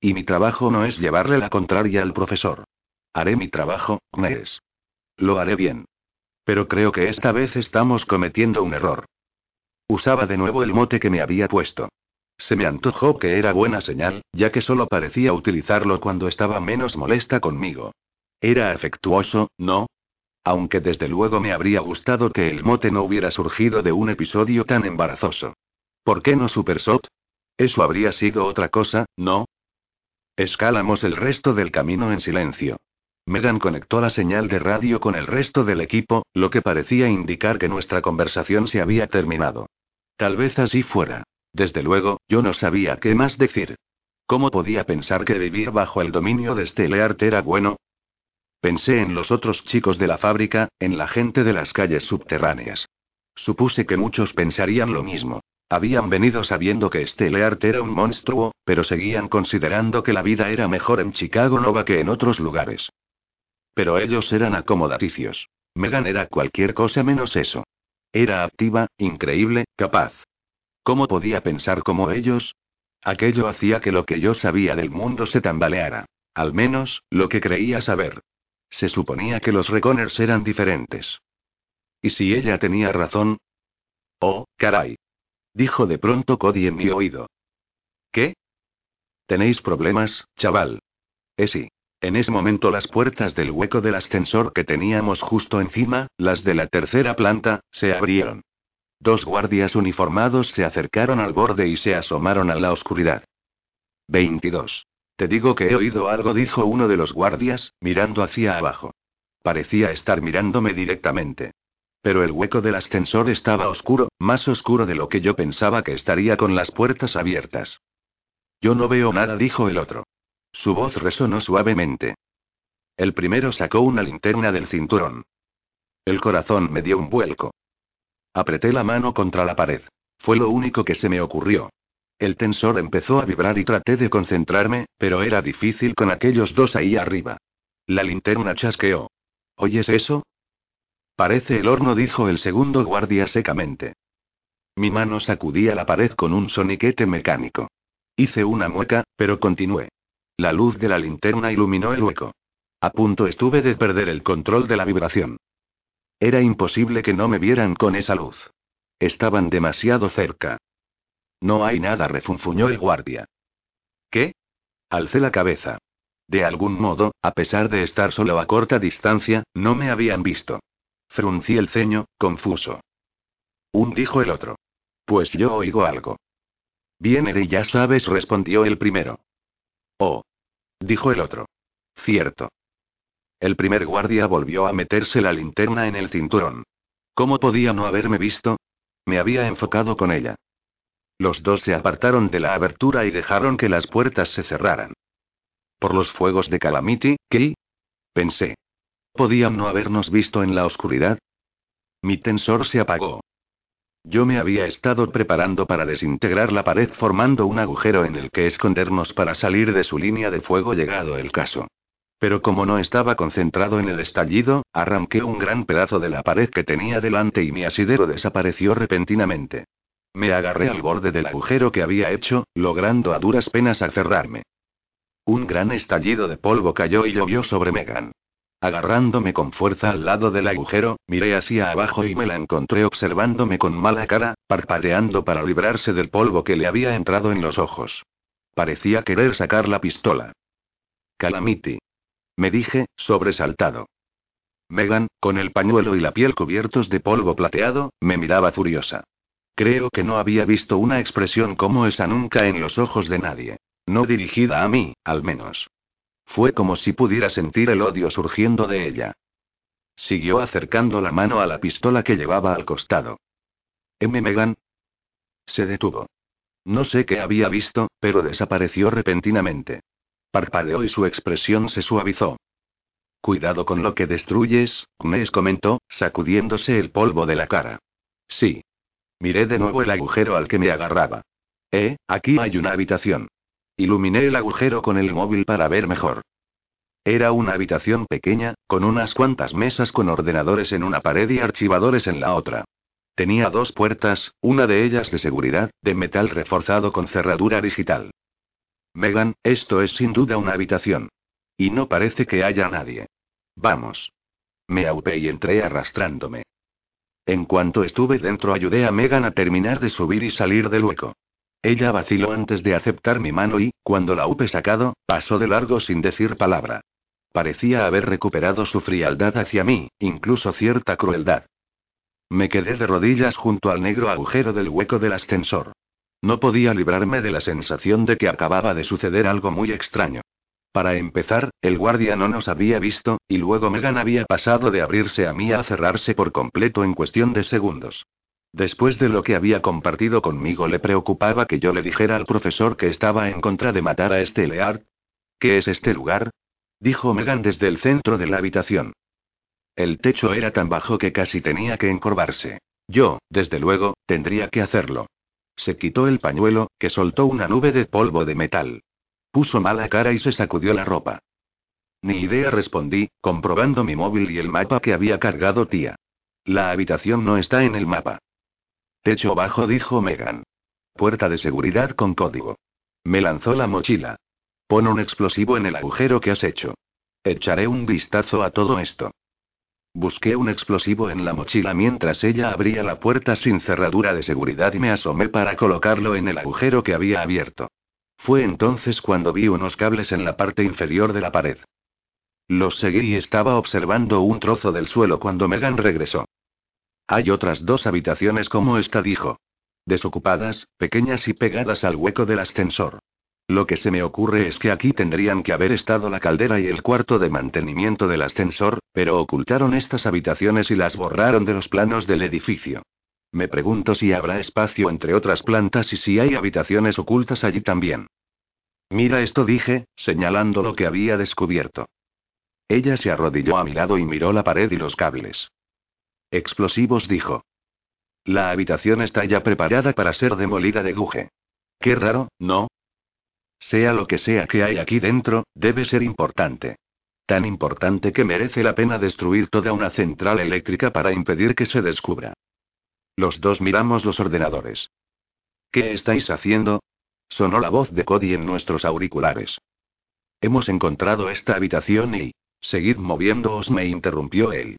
Y mi trabajo no es llevarle la contraria al profesor. Haré mi trabajo, es. Lo haré bien. Pero creo que esta vez estamos cometiendo un error. Usaba de nuevo el mote que me había puesto. Se me antojó que era buena señal, ya que solo parecía utilizarlo cuando estaba menos molesta conmigo. Era afectuoso, ¿no? Aunque desde luego me habría gustado que el mote no hubiera surgido de un episodio tan embarazoso. ¿Por qué no Super Sot? Eso habría sido otra cosa, ¿no? Escalamos el resto del camino en silencio. Megan conectó la señal de radio con el resto del equipo, lo que parecía indicar que nuestra conversación se había terminado. Tal vez así fuera. Desde luego, yo no sabía qué más decir. ¿Cómo podía pensar que vivir bajo el dominio de Steleart era bueno? Pensé en los otros chicos de la fábrica, en la gente de las calles subterráneas. Supuse que muchos pensarían lo mismo. Habían venido sabiendo que Steleart era un monstruo, pero seguían considerando que la vida era mejor en Chicago Nova que en otros lugares. Pero ellos eran acomodaticios. Megan era cualquier cosa menos eso. Era activa, increíble, capaz. ¿Cómo podía pensar como ellos? Aquello hacía que lo que yo sabía del mundo se tambaleara. Al menos, lo que creía saber. Se suponía que los Reconers eran diferentes. ¿Y si ella tenía razón? Oh, caray. Dijo de pronto Cody en mi oído. ¿Qué? ¿Tenéis problemas, chaval? Eh sí. En ese momento las puertas del hueco del ascensor que teníamos justo encima, las de la tercera planta, se abrieron. Dos guardias uniformados se acercaron al borde y se asomaron a la oscuridad. 22. Te digo que he oído algo, dijo uno de los guardias, mirando hacia abajo. Parecía estar mirándome directamente. Pero el hueco del ascensor estaba oscuro, más oscuro de lo que yo pensaba que estaría con las puertas abiertas. Yo no veo nada, dijo el otro. Su voz resonó suavemente. El primero sacó una linterna del cinturón. El corazón me dio un vuelco. Apreté la mano contra la pared. Fue lo único que se me ocurrió. El tensor empezó a vibrar y traté de concentrarme, pero era difícil con aquellos dos ahí arriba. La linterna chasqueó. ¿Oyes eso? Parece el horno, dijo el segundo guardia secamente. Mi mano sacudía la pared con un soniquete mecánico. Hice una mueca, pero continué. La luz de la linterna iluminó el hueco. A punto estuve de perder el control de la vibración. Era imposible que no me vieran con esa luz. Estaban demasiado cerca. No hay nada, refunfuñó el guardia. ¿Qué? Alcé la cabeza. De algún modo, a pesar de estar solo a corta distancia, no me habían visto. Fruncí el ceño, confuso. Un dijo el otro. Pues yo oigo algo. Viene de ya sabes, respondió el primero. Oh. Dijo el otro. Cierto. El primer guardia volvió a meterse la linterna en el cinturón. ¿Cómo podía no haberme visto? Me había enfocado con ella. Los dos se apartaron de la abertura y dejaron que las puertas se cerraran. ¿Por los fuegos de Calamity, qué? Pensé. ¿Podían no habernos visto en la oscuridad? Mi tensor se apagó. Yo me había estado preparando para desintegrar la pared formando un agujero en el que escondernos para salir de su línea de fuego llegado el caso. Pero como no estaba concentrado en el estallido, arranqué un gran pedazo de la pared que tenía delante y mi asidero desapareció repentinamente. Me agarré al borde del agujero que había hecho, logrando a duras penas aferrarme. Un gran estallido de polvo cayó y llovió sobre Megan. Agarrándome con fuerza al lado del agujero, miré hacia abajo y me la encontré observándome con mala cara, parpadeando para librarse del polvo que le había entrado en los ojos. Parecía querer sacar la pistola. Calamity. Me dije, sobresaltado. Megan, con el pañuelo y la piel cubiertos de polvo plateado, me miraba furiosa. Creo que no había visto una expresión como esa nunca en los ojos de nadie. No dirigida a mí, al menos. Fue como si pudiera sentir el odio surgiendo de ella. Siguió acercando la mano a la pistola que llevaba al costado. ¿M. Megan? Se detuvo. No sé qué había visto, pero desapareció repentinamente. Parpadeó y su expresión se suavizó. Cuidado con lo que destruyes, Gnes comentó, sacudiéndose el polvo de la cara. Sí. Miré de nuevo el agujero al que me agarraba. Eh, aquí hay una habitación. Iluminé el agujero con el móvil para ver mejor. Era una habitación pequeña, con unas cuantas mesas con ordenadores en una pared y archivadores en la otra. Tenía dos puertas, una de ellas de seguridad, de metal reforzado con cerradura digital. Megan, esto es sin duda una habitación. Y no parece que haya nadie. Vamos. Me aupé y entré arrastrándome. En cuanto estuve dentro ayudé a Megan a terminar de subir y salir del hueco. Ella vaciló antes de aceptar mi mano y, cuando la hube sacado, pasó de largo sin decir palabra. Parecía haber recuperado su frialdad hacia mí, incluso cierta crueldad. Me quedé de rodillas junto al negro agujero del hueco del ascensor. No podía librarme de la sensación de que acababa de suceder algo muy extraño. Para empezar, el guardia no nos había visto, y luego Megan había pasado de abrirse a mí a cerrarse por completo en cuestión de segundos. Después de lo que había compartido conmigo, le preocupaba que yo le dijera al profesor que estaba en contra de matar a este Leard. ¿Qué es este lugar? dijo Megan desde el centro de la habitación. El techo era tan bajo que casi tenía que encorvarse. Yo, desde luego, tendría que hacerlo. Se quitó el pañuelo, que soltó una nube de polvo de metal. Puso mala cara y se sacudió la ropa. Ni idea respondí, comprobando mi móvil y el mapa que había cargado tía. La habitación no está en el mapa. Techo bajo, dijo Megan. Puerta de seguridad con código. Me lanzó la mochila. Pon un explosivo en el agujero que has hecho. Echaré un vistazo a todo esto. Busqué un explosivo en la mochila mientras ella abría la puerta sin cerradura de seguridad y me asomé para colocarlo en el agujero que había abierto. Fue entonces cuando vi unos cables en la parte inferior de la pared. Los seguí y estaba observando un trozo del suelo cuando Megan regresó. Hay otras dos habitaciones como esta, dijo. Desocupadas, pequeñas y pegadas al hueco del ascensor. Lo que se me ocurre es que aquí tendrían que haber estado la caldera y el cuarto de mantenimiento del ascensor, pero ocultaron estas habitaciones y las borraron de los planos del edificio. Me pregunto si habrá espacio entre otras plantas y si hay habitaciones ocultas allí también. Mira esto dije, señalando lo que había descubierto. Ella se arrodilló a mi lado y miró la pared y los cables. Explosivos dijo. La habitación está ya preparada para ser demolida de guje. Qué raro, ¿no? Sea lo que sea que hay aquí dentro, debe ser importante. Tan importante que merece la pena destruir toda una central eléctrica para impedir que se descubra. Los dos miramos los ordenadores. ¿Qué estáis haciendo? Sonó la voz de Cody en nuestros auriculares. Hemos encontrado esta habitación y... Seguid moviéndoos, me interrumpió él.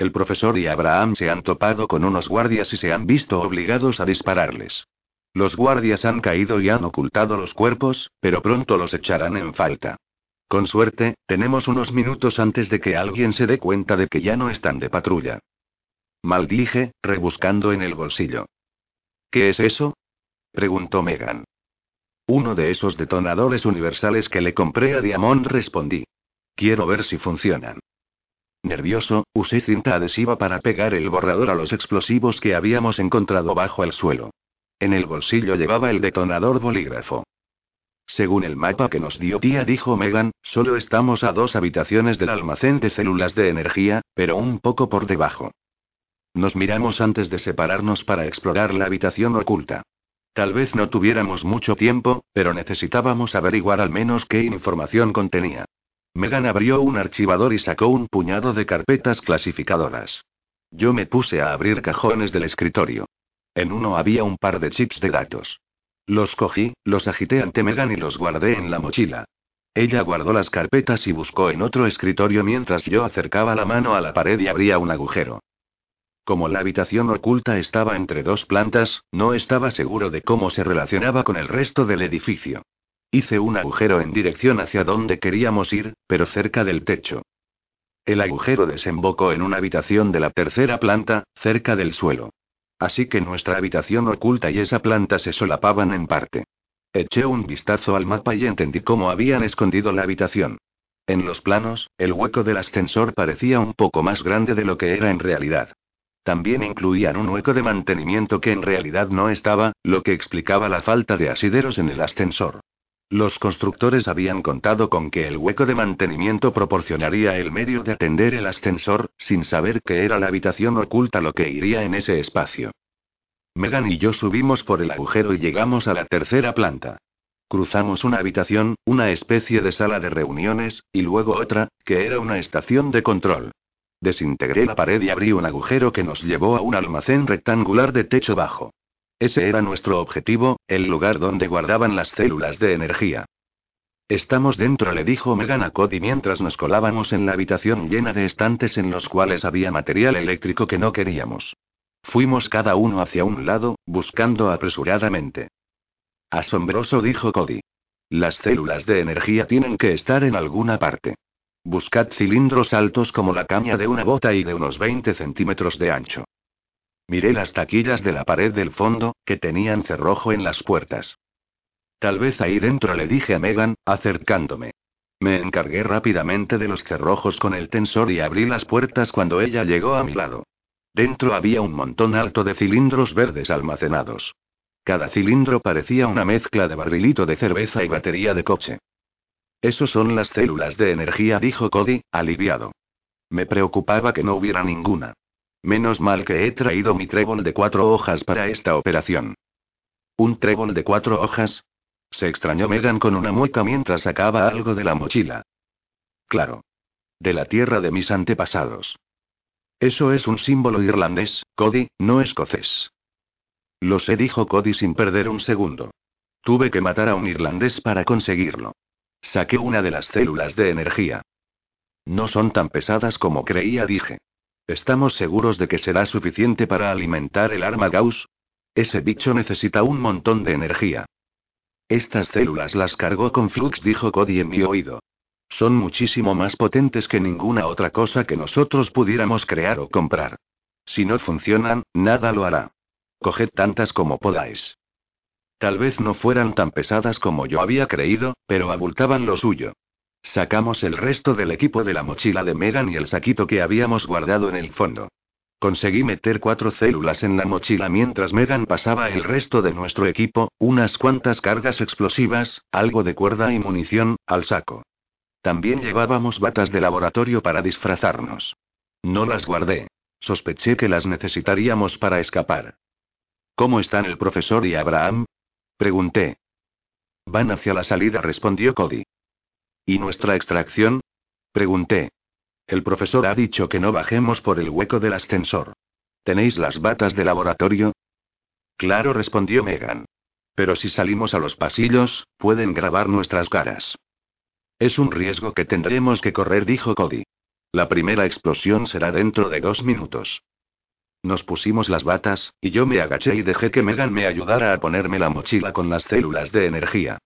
El profesor y Abraham se han topado con unos guardias y se han visto obligados a dispararles. Los guardias han caído y han ocultado los cuerpos, pero pronto los echarán en falta. Con suerte, tenemos unos minutos antes de que alguien se dé cuenta de que ya no están de patrulla. Maldije, rebuscando en el bolsillo. ¿Qué es eso? preguntó Megan. Uno de esos detonadores universales que le compré a Diamond, respondí. Quiero ver si funcionan. Nervioso, usé cinta adhesiva para pegar el borrador a los explosivos que habíamos encontrado bajo el suelo. En el bolsillo llevaba el detonador bolígrafo. Según el mapa que nos dio tía, dijo Megan, solo estamos a dos habitaciones del almacén de células de energía, pero un poco por debajo. Nos miramos antes de separarnos para explorar la habitación oculta. Tal vez no tuviéramos mucho tiempo, pero necesitábamos averiguar al menos qué información contenía. Megan abrió un archivador y sacó un puñado de carpetas clasificadoras. Yo me puse a abrir cajones del escritorio. En uno había un par de chips de datos. Los cogí, los agité ante Megan y los guardé en la mochila. Ella guardó las carpetas y buscó en otro escritorio mientras yo acercaba la mano a la pared y abría un agujero. Como la habitación oculta estaba entre dos plantas, no estaba seguro de cómo se relacionaba con el resto del edificio. Hice un agujero en dirección hacia donde queríamos ir, pero cerca del techo. El agujero desembocó en una habitación de la tercera planta, cerca del suelo. Así que nuestra habitación oculta y esa planta se solapaban en parte. Eché un vistazo al mapa y entendí cómo habían escondido la habitación. En los planos, el hueco del ascensor parecía un poco más grande de lo que era en realidad. También incluían un hueco de mantenimiento que en realidad no estaba, lo que explicaba la falta de asideros en el ascensor. Los constructores habían contado con que el hueco de mantenimiento proporcionaría el medio de atender el ascensor, sin saber que era la habitación oculta lo que iría en ese espacio. Megan y yo subimos por el agujero y llegamos a la tercera planta. Cruzamos una habitación, una especie de sala de reuniones, y luego otra, que era una estación de control. Desintegré la pared y abrí un agujero que nos llevó a un almacén rectangular de techo bajo. Ese era nuestro objetivo, el lugar donde guardaban las células de energía. Estamos dentro, le dijo Megan a Cody mientras nos colábamos en la habitación llena de estantes en los cuales había material eléctrico que no queríamos. Fuimos cada uno hacia un lado, buscando apresuradamente. Asombroso, dijo Cody. Las células de energía tienen que estar en alguna parte. Buscad cilindros altos como la caña de una bota y de unos 20 centímetros de ancho. Miré las taquillas de la pared del fondo, que tenían cerrojo en las puertas. Tal vez ahí dentro le dije a Megan, acercándome. Me encargué rápidamente de los cerrojos con el tensor y abrí las puertas cuando ella llegó a mi lado. Dentro había un montón alto de cilindros verdes almacenados. Cada cilindro parecía una mezcla de barrilito de cerveza y batería de coche. Esos son las células de energía, dijo Cody, aliviado. Me preocupaba que no hubiera ninguna. Menos mal que he traído mi trébol de cuatro hojas para esta operación. ¿Un trébol de cuatro hojas? Se extrañó Megan con una mueca mientras sacaba algo de la mochila. Claro. De la tierra de mis antepasados. Eso es un símbolo irlandés, Cody, no escocés. Lo sé, dijo Cody sin perder un segundo. Tuve que matar a un irlandés para conseguirlo. Saqué una de las células de energía. No son tan pesadas como creía, dije. ¿Estamos seguros de que será suficiente para alimentar el arma Gauss? Ese bicho necesita un montón de energía. Estas células las cargó con flux, dijo Cody en mi oído. Son muchísimo más potentes que ninguna otra cosa que nosotros pudiéramos crear o comprar. Si no funcionan, nada lo hará. Coged tantas como podáis. Tal vez no fueran tan pesadas como yo había creído, pero abultaban lo suyo. Sacamos el resto del equipo de la mochila de Megan y el saquito que habíamos guardado en el fondo. Conseguí meter cuatro células en la mochila mientras Megan pasaba el resto de nuestro equipo, unas cuantas cargas explosivas, algo de cuerda y munición, al saco. También llevábamos batas de laboratorio para disfrazarnos. No las guardé. Sospeché que las necesitaríamos para escapar. ¿Cómo están el profesor y Abraham? Pregunté. Van hacia la salida, respondió Cody. ¿Y nuestra extracción? Pregunté. El profesor ha dicho que no bajemos por el hueco del ascensor. ¿Tenéis las batas de laboratorio? Claro, respondió Megan. Pero si salimos a los pasillos, pueden grabar nuestras caras. Es un riesgo que tendremos que correr, dijo Cody. La primera explosión será dentro de dos minutos. Nos pusimos las batas, y yo me agaché y dejé que Megan me ayudara a ponerme la mochila con las células de energía.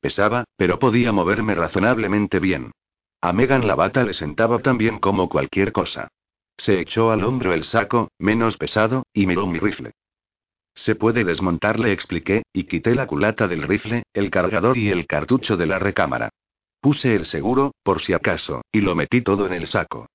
Pesaba, pero podía moverme razonablemente bien. A Megan la bata le sentaba tan bien como cualquier cosa. Se echó al hombro el saco, menos pesado, y miró mi rifle. Se puede desmontar, le expliqué, y quité la culata del rifle, el cargador y el cartucho de la recámara. Puse el seguro, por si acaso, y lo metí todo en el saco.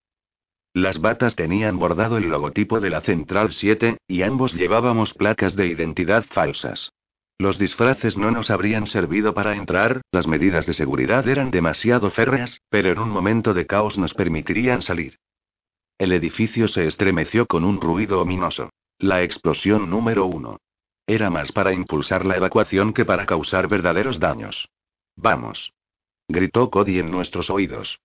Las batas tenían bordado el logotipo de la Central 7, y ambos llevábamos placas de identidad falsas. Los disfraces no nos habrían servido para entrar, las medidas de seguridad eran demasiado férreas, pero en un momento de caos nos permitirían salir. El edificio se estremeció con un ruido ominoso. La explosión número uno. Era más para impulsar la evacuación que para causar verdaderos daños. Vamos. Gritó Cody en nuestros oídos.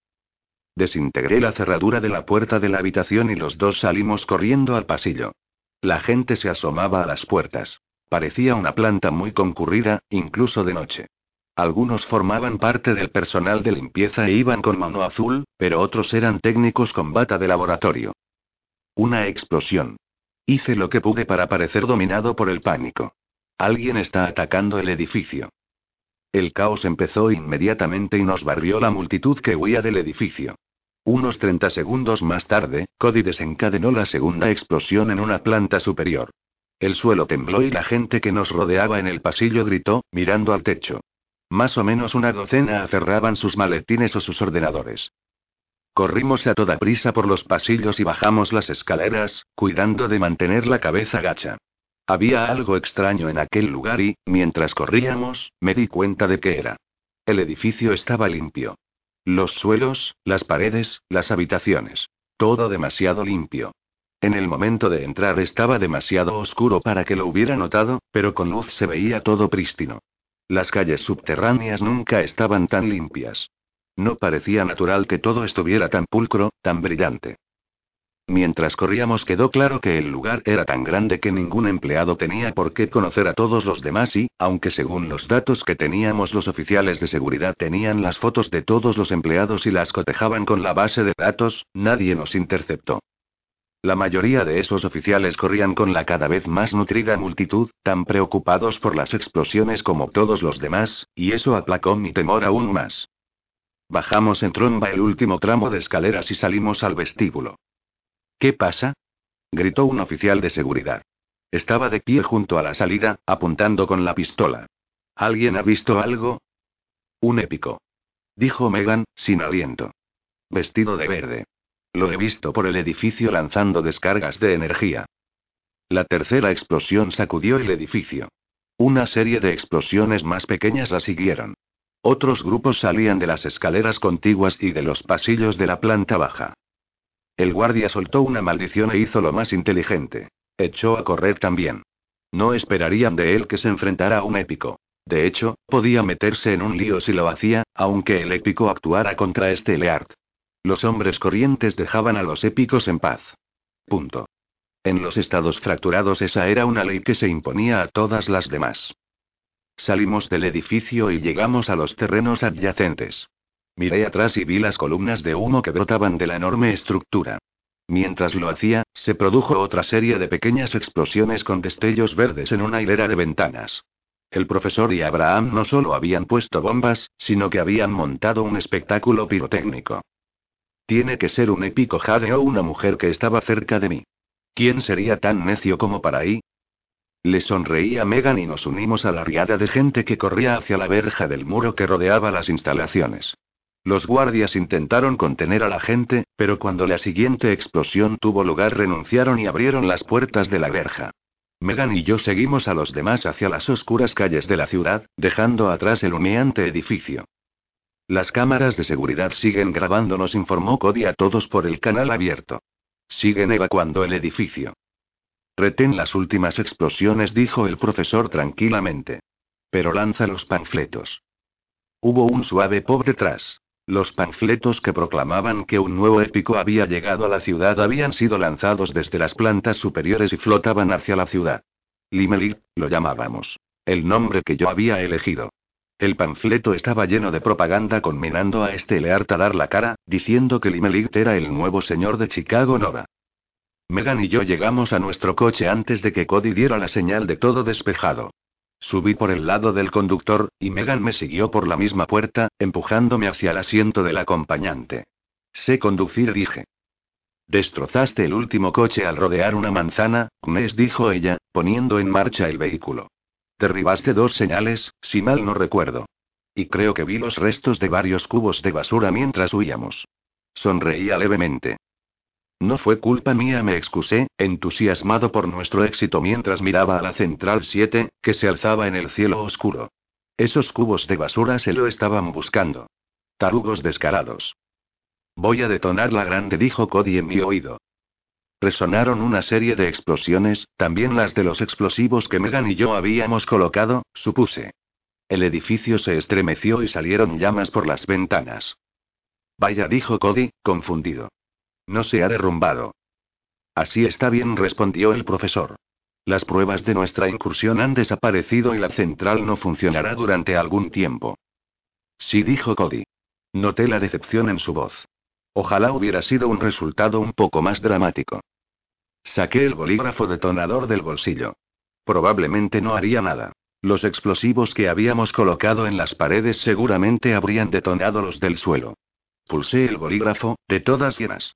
Desintegré la cerradura de la puerta de la habitación y los dos salimos corriendo al pasillo. La gente se asomaba a las puertas. Parecía una planta muy concurrida, incluso de noche. Algunos formaban parte del personal de limpieza e iban con mano azul, pero otros eran técnicos con bata de laboratorio. Una explosión. Hice lo que pude para parecer dominado por el pánico. Alguien está atacando el edificio. El caos empezó inmediatamente y nos barrió la multitud que huía del edificio. Unos 30 segundos más tarde, Cody desencadenó la segunda explosión en una planta superior. El suelo tembló y la gente que nos rodeaba en el pasillo gritó, mirando al techo. Más o menos una docena aferraban sus maletines o sus ordenadores. Corrimos a toda prisa por los pasillos y bajamos las escaleras, cuidando de mantener la cabeza gacha. Había algo extraño en aquel lugar y, mientras corríamos, me di cuenta de que era. El edificio estaba limpio. Los suelos, las paredes, las habitaciones. Todo demasiado limpio. En el momento de entrar estaba demasiado oscuro para que lo hubiera notado, pero con luz se veía todo prístino. Las calles subterráneas nunca estaban tan limpias. No parecía natural que todo estuviera tan pulcro, tan brillante. Mientras corríamos quedó claro que el lugar era tan grande que ningún empleado tenía por qué conocer a todos los demás y, aunque según los datos que teníamos los oficiales de seguridad tenían las fotos de todos los empleados y las cotejaban con la base de datos, nadie nos interceptó. La mayoría de esos oficiales corrían con la cada vez más nutrida multitud, tan preocupados por las explosiones como todos los demás, y eso aplacó mi temor aún más. Bajamos en tromba el último tramo de escaleras y salimos al vestíbulo. ¿Qué pasa? gritó un oficial de seguridad. Estaba de pie junto a la salida, apuntando con la pistola. ¿Alguien ha visto algo? Un épico. Dijo Megan, sin aliento. Vestido de verde. Lo he visto por el edificio lanzando descargas de energía. La tercera explosión sacudió el edificio. Una serie de explosiones más pequeñas la siguieron. Otros grupos salían de las escaleras contiguas y de los pasillos de la planta baja. El guardia soltó una maldición e hizo lo más inteligente. Echó a correr también. No esperarían de él que se enfrentara a un épico. De hecho, podía meterse en un lío si lo hacía, aunque el épico actuara contra este Leard. Los hombres corrientes dejaban a los épicos en paz. Punto. En los estados fracturados esa era una ley que se imponía a todas las demás. Salimos del edificio y llegamos a los terrenos adyacentes. Miré atrás y vi las columnas de humo que brotaban de la enorme estructura. Mientras lo hacía, se produjo otra serie de pequeñas explosiones con destellos verdes en una hilera de ventanas. El profesor y Abraham no solo habían puesto bombas, sino que habían montado un espectáculo pirotécnico. Tiene que ser un épico jade o una mujer que estaba cerca de mí. ¿Quién sería tan necio como para ahí? Le sonreí a Megan y nos unimos a la riada de gente que corría hacia la verja del muro que rodeaba las instalaciones. Los guardias intentaron contener a la gente, pero cuando la siguiente explosión tuvo lugar renunciaron y abrieron las puertas de la verja. Megan y yo seguimos a los demás hacia las oscuras calles de la ciudad, dejando atrás el humeante edificio. Las cámaras de seguridad siguen grabando, nos informó Cody a todos por el canal abierto. Siguen evacuando el edificio. Retén las últimas explosiones, dijo el profesor tranquilamente. Pero lanza los panfletos. Hubo un suave pop detrás. Los panfletos que proclamaban que un nuevo épico había llegado a la ciudad habían sido lanzados desde las plantas superiores y flotaban hacia la ciudad. Limelit, lo llamábamos. El nombre que yo había elegido. El panfleto estaba lleno de propaganda conminando a este Leart a dar la cara, diciendo que Limelit era el nuevo señor de Chicago Nova. Megan y yo llegamos a nuestro coche antes de que Cody diera la señal de todo despejado. Subí por el lado del conductor, y Megan me siguió por la misma puerta, empujándome hacia el asiento del acompañante. Sé conducir, dije. Destrozaste el último coche al rodear una manzana, Nes dijo ella, poniendo en marcha el vehículo. Derribaste dos señales, si mal no recuerdo. Y creo que vi los restos de varios cubos de basura mientras huíamos. Sonreía levemente. No fue culpa mía, me excusé, entusiasmado por nuestro éxito mientras miraba a la Central 7, que se alzaba en el cielo oscuro. Esos cubos de basura se lo estaban buscando. Tarugos descarados. Voy a detonar la grande, dijo Cody en mi oído. Resonaron una serie de explosiones, también las de los explosivos que Megan y yo habíamos colocado, supuse. El edificio se estremeció y salieron llamas por las ventanas. Vaya, dijo Cody, confundido. No se ha derrumbado. Así está bien, respondió el profesor. Las pruebas de nuestra incursión han desaparecido y la central no funcionará durante algún tiempo. Sí, dijo Cody. Noté la decepción en su voz. Ojalá hubiera sido un resultado un poco más dramático. Saqué el bolígrafo detonador del bolsillo. Probablemente no haría nada. Los explosivos que habíamos colocado en las paredes seguramente habrían detonado los del suelo. Pulsé el bolígrafo, de todas llenas.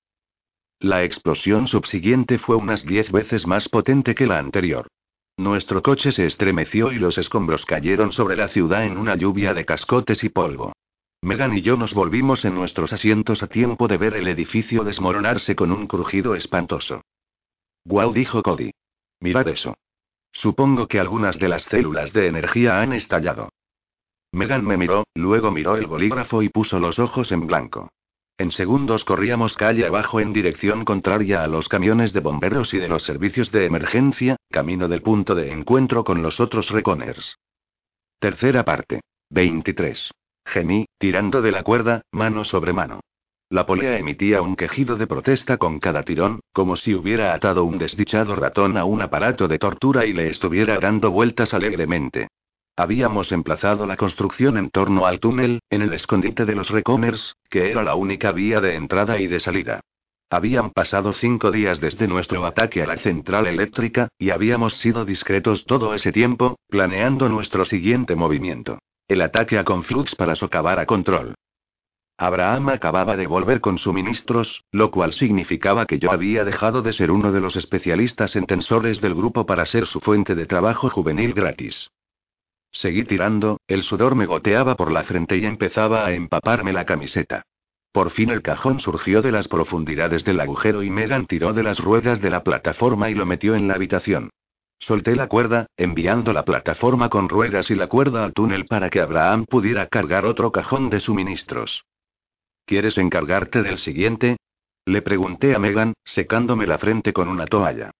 La explosión subsiguiente fue unas diez veces más potente que la anterior. Nuestro coche se estremeció y los escombros cayeron sobre la ciudad en una lluvia de cascotes y polvo. Megan y yo nos volvimos en nuestros asientos a tiempo de ver el edificio desmoronarse con un crujido espantoso. Guau, dijo Cody. Mirad eso. Supongo que algunas de las células de energía han estallado. Megan me miró, luego miró el bolígrafo y puso los ojos en blanco. En segundos corríamos calle abajo en dirección contraria a los camiones de bomberos y de los servicios de emergencia, camino del punto de encuentro con los otros reconers. Tercera parte. 23. Gemí, tirando de la cuerda, mano sobre mano. La polea emitía un quejido de protesta con cada tirón, como si hubiera atado un desdichado ratón a un aparato de tortura y le estuviera dando vueltas alegremente. Habíamos emplazado la construcción en torno al túnel, en el escondite de los recomers, que era la única vía de entrada y de salida. Habían pasado cinco días desde nuestro ataque a la central eléctrica, y habíamos sido discretos todo ese tiempo, planeando nuestro siguiente movimiento. El ataque a Conflux para socavar a control. Abraham acababa de volver con suministros, lo cual significaba que yo había dejado de ser uno de los especialistas en tensores del grupo para ser su fuente de trabajo juvenil gratis. Seguí tirando, el sudor me goteaba por la frente y empezaba a empaparme la camiseta. Por fin el cajón surgió de las profundidades del agujero y Megan tiró de las ruedas de la plataforma y lo metió en la habitación. Solté la cuerda, enviando la plataforma con ruedas y la cuerda al túnel para que Abraham pudiera cargar otro cajón de suministros. ¿Quieres encargarte del siguiente? Le pregunté a Megan, secándome la frente con una toalla.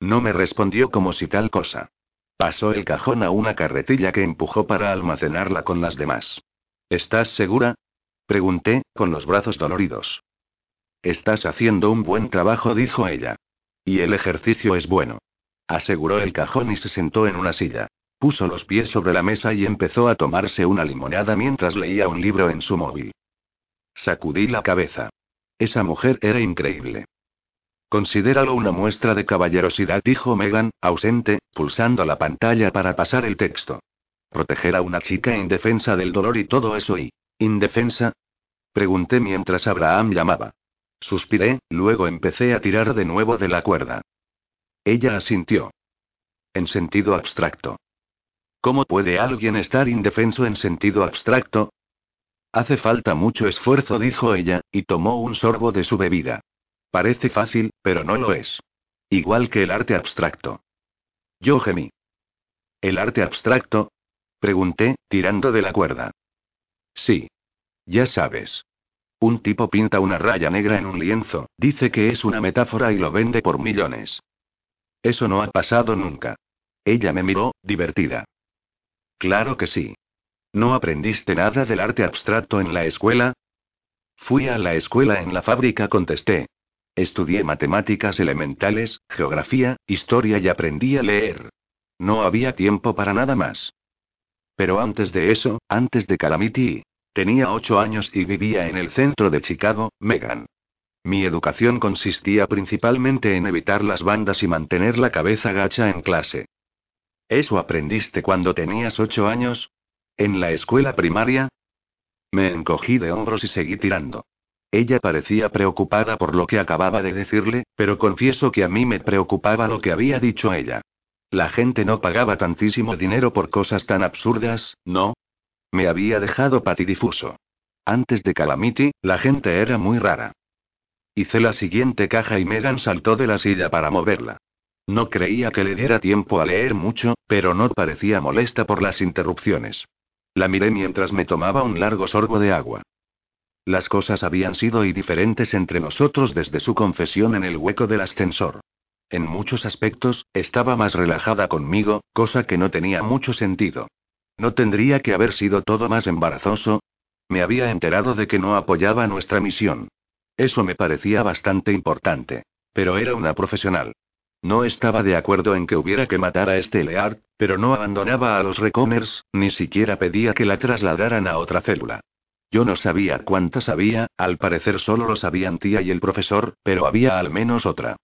No me respondió como si tal cosa. Pasó el cajón a una carretilla que empujó para almacenarla con las demás. ¿Estás segura? Pregunté, con los brazos doloridos. Estás haciendo un buen trabajo, dijo ella. Y el ejercicio es bueno. Aseguró el cajón y se sentó en una silla. Puso los pies sobre la mesa y empezó a tomarse una limonada mientras leía un libro en su móvil. Sacudí la cabeza. Esa mujer era increíble. Considéralo una muestra de caballerosidad, dijo Megan, ausente, pulsando la pantalla para pasar el texto. Proteger a una chica indefensa del dolor y todo eso y... ¿Indefensa? Pregunté mientras Abraham llamaba. Suspiré, luego empecé a tirar de nuevo de la cuerda. Ella asintió. En sentido abstracto. ¿Cómo puede alguien estar indefenso en sentido abstracto? Hace falta mucho esfuerzo, dijo ella, y tomó un sorbo de su bebida. Parece fácil, pero no lo es. Igual que el arte abstracto. Yo gemí. ¿El arte abstracto? Pregunté, tirando de la cuerda. Sí. Ya sabes. Un tipo pinta una raya negra en un lienzo, dice que es una metáfora y lo vende por millones. Eso no ha pasado nunca. Ella me miró, divertida. Claro que sí. ¿No aprendiste nada del arte abstracto en la escuela? Fui a la escuela en la fábrica, contesté. Estudié matemáticas elementales, geografía, historia y aprendí a leer. No había tiempo para nada más. Pero antes de eso, antes de Calamity, tenía ocho años y vivía en el centro de Chicago, Megan. Mi educación consistía principalmente en evitar las bandas y mantener la cabeza gacha en clase. ¿Eso aprendiste cuando tenías ocho años? ¿En la escuela primaria? Me encogí de hombros y seguí tirando. Ella parecía preocupada por lo que acababa de decirle, pero confieso que a mí me preocupaba lo que había dicho ella. La gente no pagaba tantísimo dinero por cosas tan absurdas, ¿no? Me había dejado patidifuso. Antes de Calamity, la gente era muy rara. Hice la siguiente caja y Megan saltó de la silla para moverla. No creía que le diera tiempo a leer mucho, pero no parecía molesta por las interrupciones. La miré mientras me tomaba un largo sorbo de agua. Las cosas habían sido y diferentes entre nosotros desde su confesión en el hueco del ascensor. En muchos aspectos, estaba más relajada conmigo, cosa que no tenía mucho sentido. ¿No tendría que haber sido todo más embarazoso? Me había enterado de que no apoyaba nuestra misión. Eso me parecía bastante importante. Pero era una profesional. No estaba de acuerdo en que hubiera que matar a este Leard, pero no abandonaba a los Recomers, ni siquiera pedía que la trasladaran a otra célula. Yo no sabía cuántas había, al parecer solo lo sabían tía y el profesor, pero había al menos otra.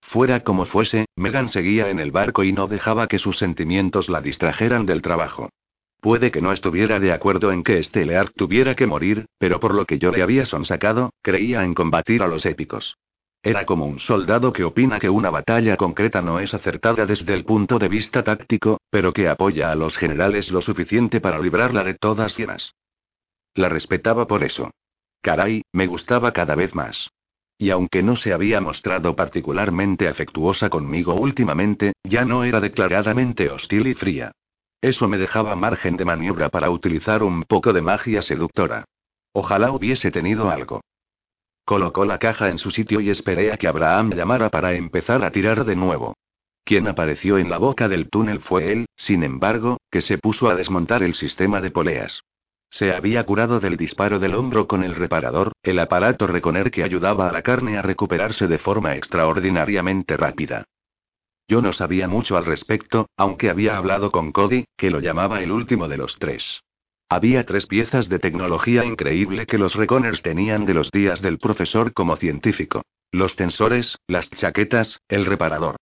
Fuera como fuese, Megan seguía en el barco y no dejaba que sus sentimientos la distrajeran del trabajo. Puede que no estuviera de acuerdo en que este Lear tuviera que morir, pero por lo que yo le había sonsacado, creía en combatir a los épicos. Era como un soldado que opina que una batalla concreta no es acertada desde el punto de vista táctico, pero que apoya a los generales lo suficiente para librarla de todas llenas. La respetaba por eso. Caray, me gustaba cada vez más. Y aunque no se había mostrado particularmente afectuosa conmigo últimamente, ya no era declaradamente hostil y fría. Eso me dejaba margen de maniobra para utilizar un poco de magia seductora. Ojalá hubiese tenido algo. Colocó la caja en su sitio y esperé a que Abraham llamara para empezar a tirar de nuevo. Quien apareció en la boca del túnel fue él, sin embargo, que se puso a desmontar el sistema de poleas. Se había curado del disparo del hombro con el reparador, el aparato Reconer que ayudaba a la carne a recuperarse de forma extraordinariamente rápida. Yo no sabía mucho al respecto, aunque había hablado con Cody, que lo llamaba el último de los tres. Había tres piezas de tecnología increíble que los Reconers tenían de los días del profesor como científico. Los tensores, las chaquetas, el reparador.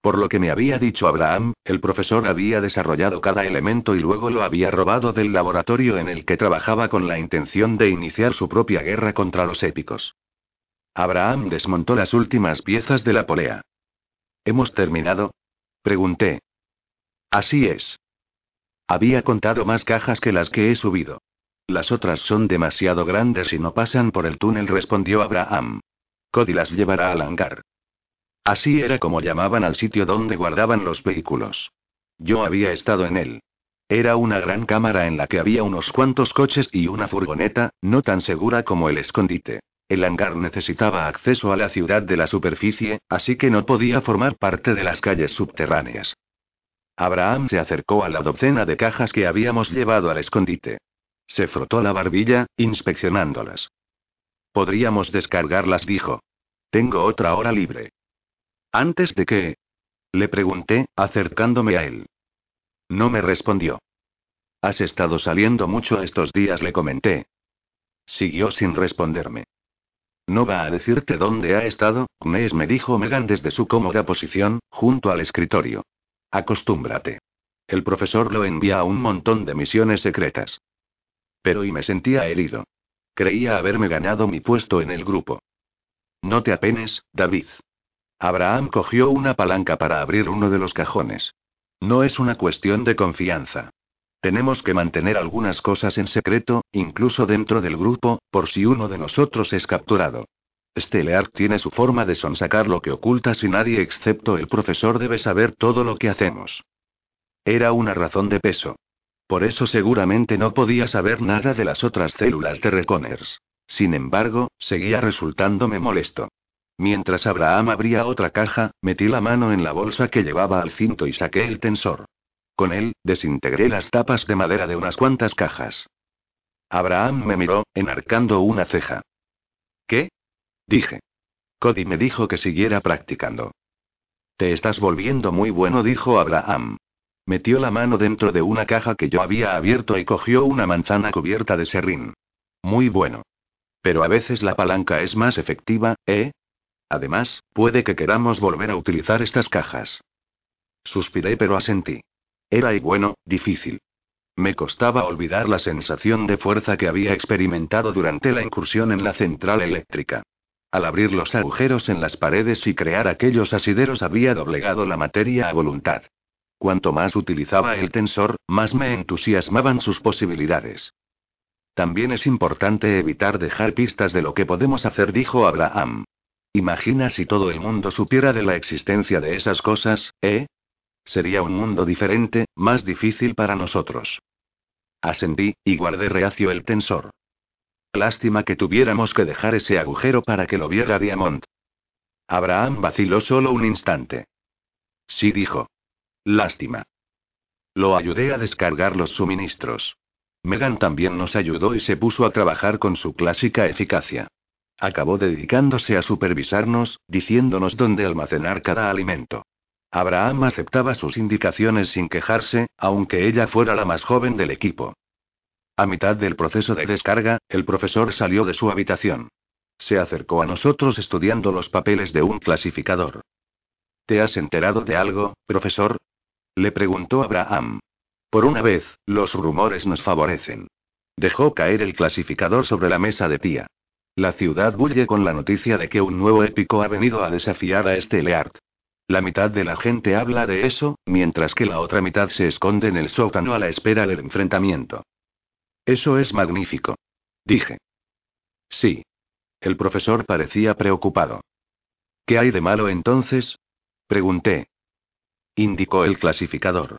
Por lo que me había dicho Abraham, el profesor había desarrollado cada elemento y luego lo había robado del laboratorio en el que trabajaba con la intención de iniciar su propia guerra contra los épicos. Abraham desmontó las últimas piezas de la polea. ¿Hemos terminado? Pregunté. Así es. Había contado más cajas que las que he subido. Las otras son demasiado grandes y no pasan por el túnel, respondió Abraham. Cody las llevará al hangar. Así era como llamaban al sitio donde guardaban los vehículos. Yo había estado en él. Era una gran cámara en la que había unos cuantos coches y una furgoneta, no tan segura como el escondite. El hangar necesitaba acceso a la ciudad de la superficie, así que no podía formar parte de las calles subterráneas. Abraham se acercó a la docena de cajas que habíamos llevado al escondite. Se frotó la barbilla, inspeccionándolas. Podríamos descargarlas, dijo. Tengo otra hora libre. ¿Antes de qué? Le pregunté, acercándome a él. No me respondió. Has estado saliendo mucho estos días, le comenté. Siguió sin responderme. No va a decirte dónde ha estado, Nes me dijo Megan desde su cómoda posición, junto al escritorio. Acostúmbrate. El profesor lo envía a un montón de misiones secretas. Pero y me sentía herido. Creía haberme ganado mi puesto en el grupo. No te apenes, David. Abraham cogió una palanca para abrir uno de los cajones. No es una cuestión de confianza. Tenemos que mantener algunas cosas en secreto, incluso dentro del grupo, por si uno de nosotros es capturado. Stellar tiene su forma de sonsacar lo que ocultas y nadie excepto el profesor debe saber todo lo que hacemos. Era una razón de peso. Por eso seguramente no podía saber nada de las otras células de Reconers. Sin embargo, seguía resultándome molesto. Mientras Abraham abría otra caja, metí la mano en la bolsa que llevaba al cinto y saqué el tensor. Con él, desintegré las tapas de madera de unas cuantas cajas. Abraham me miró, enarcando una ceja. ¿Qué? Dije. Cody me dijo que siguiera practicando. Te estás volviendo muy bueno, dijo Abraham. Metió la mano dentro de una caja que yo había abierto y cogió una manzana cubierta de serrín. Muy bueno. Pero a veces la palanca es más efectiva, ¿eh? Además, puede que queramos volver a utilizar estas cajas. Suspiré pero asentí. Era y bueno, difícil. Me costaba olvidar la sensación de fuerza que había experimentado durante la incursión en la central eléctrica. Al abrir los agujeros en las paredes y crear aquellos asideros había doblegado la materia a voluntad. Cuanto más utilizaba el tensor, más me entusiasmaban sus posibilidades. También es importante evitar dejar pistas de lo que podemos hacer, dijo Abraham. Imagina si todo el mundo supiera de la existencia de esas cosas, ¿eh? Sería un mundo diferente, más difícil para nosotros. Ascendí, y guardé reacio el tensor. Lástima que tuviéramos que dejar ese agujero para que lo viera Diamond. Abraham vaciló solo un instante. Sí dijo. Lástima. Lo ayudé a descargar los suministros. Megan también nos ayudó y se puso a trabajar con su clásica eficacia. Acabó dedicándose a supervisarnos, diciéndonos dónde almacenar cada alimento. Abraham aceptaba sus indicaciones sin quejarse, aunque ella fuera la más joven del equipo. A mitad del proceso de descarga, el profesor salió de su habitación. Se acercó a nosotros estudiando los papeles de un clasificador. ¿Te has enterado de algo, profesor? Le preguntó Abraham. Por una vez, los rumores nos favorecen. Dejó caer el clasificador sobre la mesa de tía. La ciudad bulle con la noticia de que un nuevo épico ha venido a desafiar a este Leart. La mitad de la gente habla de eso, mientras que la otra mitad se esconde en el sótano a la espera del enfrentamiento. Eso es magnífico. Dije. Sí. El profesor parecía preocupado. ¿Qué hay de malo entonces? Pregunté. Indicó el clasificador.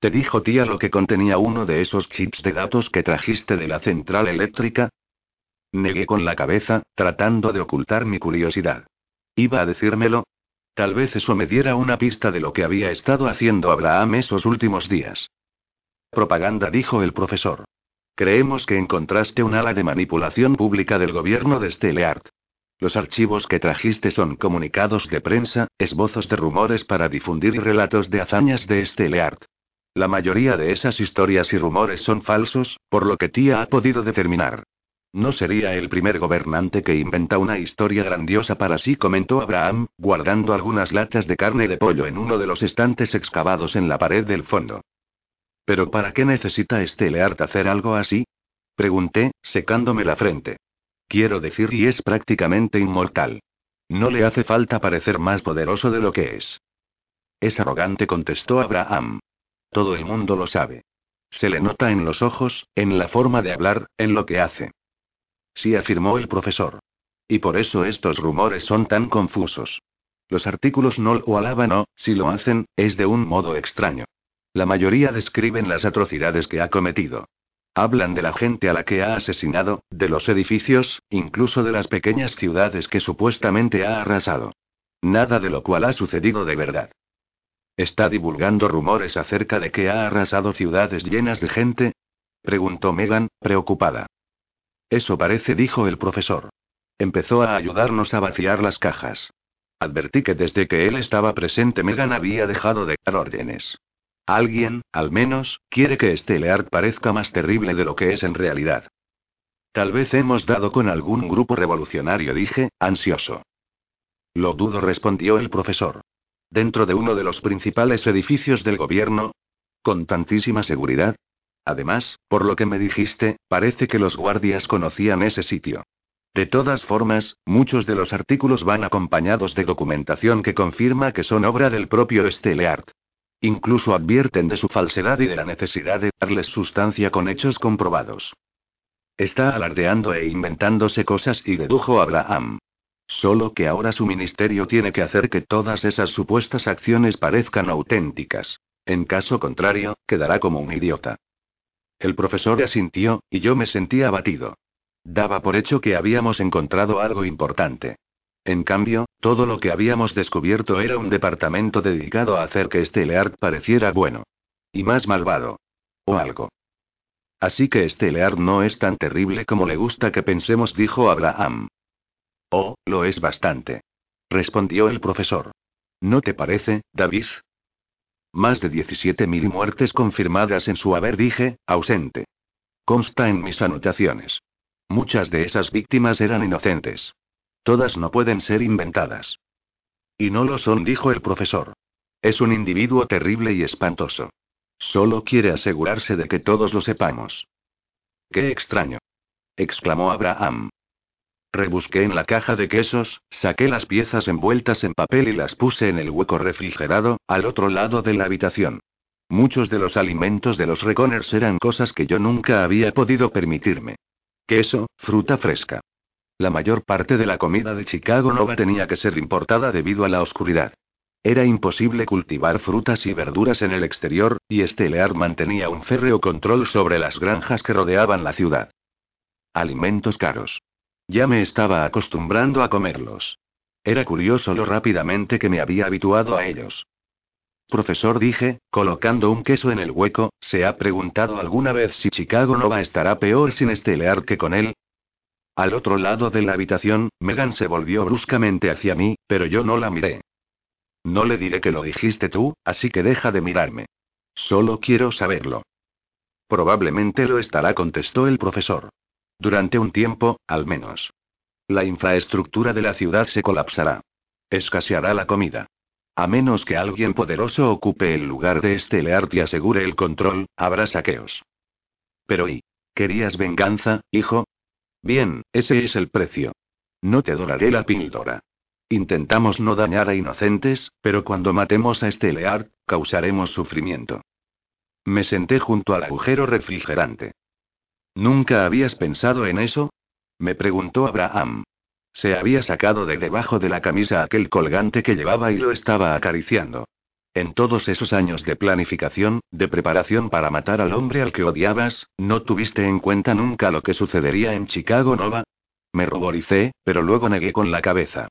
¿Te dijo tía lo que contenía uno de esos chips de datos que trajiste de la central eléctrica? Negué con la cabeza, tratando de ocultar mi curiosidad. ¿Iba a decírmelo? Tal vez eso me diera una pista de lo que había estado haciendo Abraham esos últimos días. Propaganda, dijo el profesor. Creemos que encontraste un ala de manipulación pública del gobierno de Steleart. Los archivos que trajiste son comunicados de prensa, esbozos de rumores para difundir relatos de hazañas de Steleart. La mayoría de esas historias y rumores son falsos, por lo que Tía ha podido determinar. No sería el primer gobernante que inventa una historia grandiosa para sí, comentó Abraham, guardando algunas latas de carne de pollo en uno de los estantes excavados en la pared del fondo. ¿Pero para qué necesita este Leart hacer algo así? Pregunté, secándome la frente. Quiero decir, y es prácticamente inmortal. No le hace falta parecer más poderoso de lo que es. Es arrogante, contestó Abraham. Todo el mundo lo sabe. Se le nota en los ojos, en la forma de hablar, en lo que hace. Sí, afirmó el profesor. Y por eso estos rumores son tan confusos. Los artículos no lo alaban o, si lo hacen, es de un modo extraño. La mayoría describen las atrocidades que ha cometido. Hablan de la gente a la que ha asesinado, de los edificios, incluso de las pequeñas ciudades que supuestamente ha arrasado. Nada de lo cual ha sucedido de verdad. ¿Está divulgando rumores acerca de que ha arrasado ciudades llenas de gente? preguntó Megan, preocupada. Eso parece, dijo el profesor. Empezó a ayudarnos a vaciar las cajas. Advertí que desde que él estaba presente Megan había dejado de dar órdenes. Alguien, al menos, quiere que este Leart parezca más terrible de lo que es en realidad. Tal vez hemos dado con algún grupo revolucionario, dije, ansioso. Lo dudo, respondió el profesor. Dentro de uno de los principales edificios del gobierno. Con tantísima seguridad. Además, por lo que me dijiste, parece que los guardias conocían ese sitio. De todas formas, muchos de los artículos van acompañados de documentación que confirma que son obra del propio Steleart. Incluso advierten de su falsedad y de la necesidad de darles sustancia con hechos comprobados. Está alardeando e inventándose cosas y dedujo Abraham. Solo que ahora su ministerio tiene que hacer que todas esas supuestas acciones parezcan auténticas. En caso contrario, quedará como un idiota. El profesor asintió, y yo me sentía abatido. Daba por hecho que habíamos encontrado algo importante. En cambio, todo lo que habíamos descubierto era un departamento dedicado a hacer que este Leart pareciera bueno. Y más malvado. O algo. Así que este Leart no es tan terrible como le gusta que pensemos, dijo Abraham. Oh, lo es bastante. Respondió el profesor. ¿No te parece, David? Más de 17.000 muertes confirmadas en su haber, dije, ausente. Consta en mis anotaciones. Muchas de esas víctimas eran inocentes. Todas no pueden ser inventadas. Y no lo son, dijo el profesor. Es un individuo terrible y espantoso. Solo quiere asegurarse de que todos lo sepamos. Qué extraño. exclamó Abraham. Rebusqué en la caja de quesos, saqué las piezas envueltas en papel y las puse en el hueco refrigerado, al otro lado de la habitación. Muchos de los alimentos de los Reconers eran cosas que yo nunca había podido permitirme. Queso, fruta fresca. La mayor parte de la comida de Chicago Nova tenía que ser importada debido a la oscuridad. Era imposible cultivar frutas y verduras en el exterior, y Stelear mantenía un férreo control sobre las granjas que rodeaban la ciudad. Alimentos caros. Ya me estaba acostumbrando a comerlos. Era curioso lo rápidamente que me había habituado a ellos. Profesor, dije, colocando un queso en el hueco, ¿se ha preguntado alguna vez si Chicago no va a estar peor sin estelear que con él? Al otro lado de la habitación, Megan se volvió bruscamente hacia mí, pero yo no la miré. No le diré que lo dijiste tú, así que deja de mirarme. Solo quiero saberlo. Probablemente lo estará, contestó el profesor. Durante un tiempo, al menos. La infraestructura de la ciudad se colapsará. Escaseará la comida. A menos que alguien poderoso ocupe el lugar de este Leart y asegure el control, habrá saqueos. Pero ¿y? ¿Querías venganza, hijo? Bien, ese es el precio. No te doraré la píldora. Intentamos no dañar a inocentes, pero cuando matemos a este Leard, causaremos sufrimiento. Me senté junto al agujero refrigerante. ¿Nunca habías pensado en eso? Me preguntó Abraham. Se había sacado de debajo de la camisa aquel colgante que llevaba y lo estaba acariciando. En todos esos años de planificación, de preparación para matar al hombre al que odiabas, ¿no tuviste en cuenta nunca lo que sucedería en Chicago Nova? Me ruboricé, pero luego negué con la cabeza.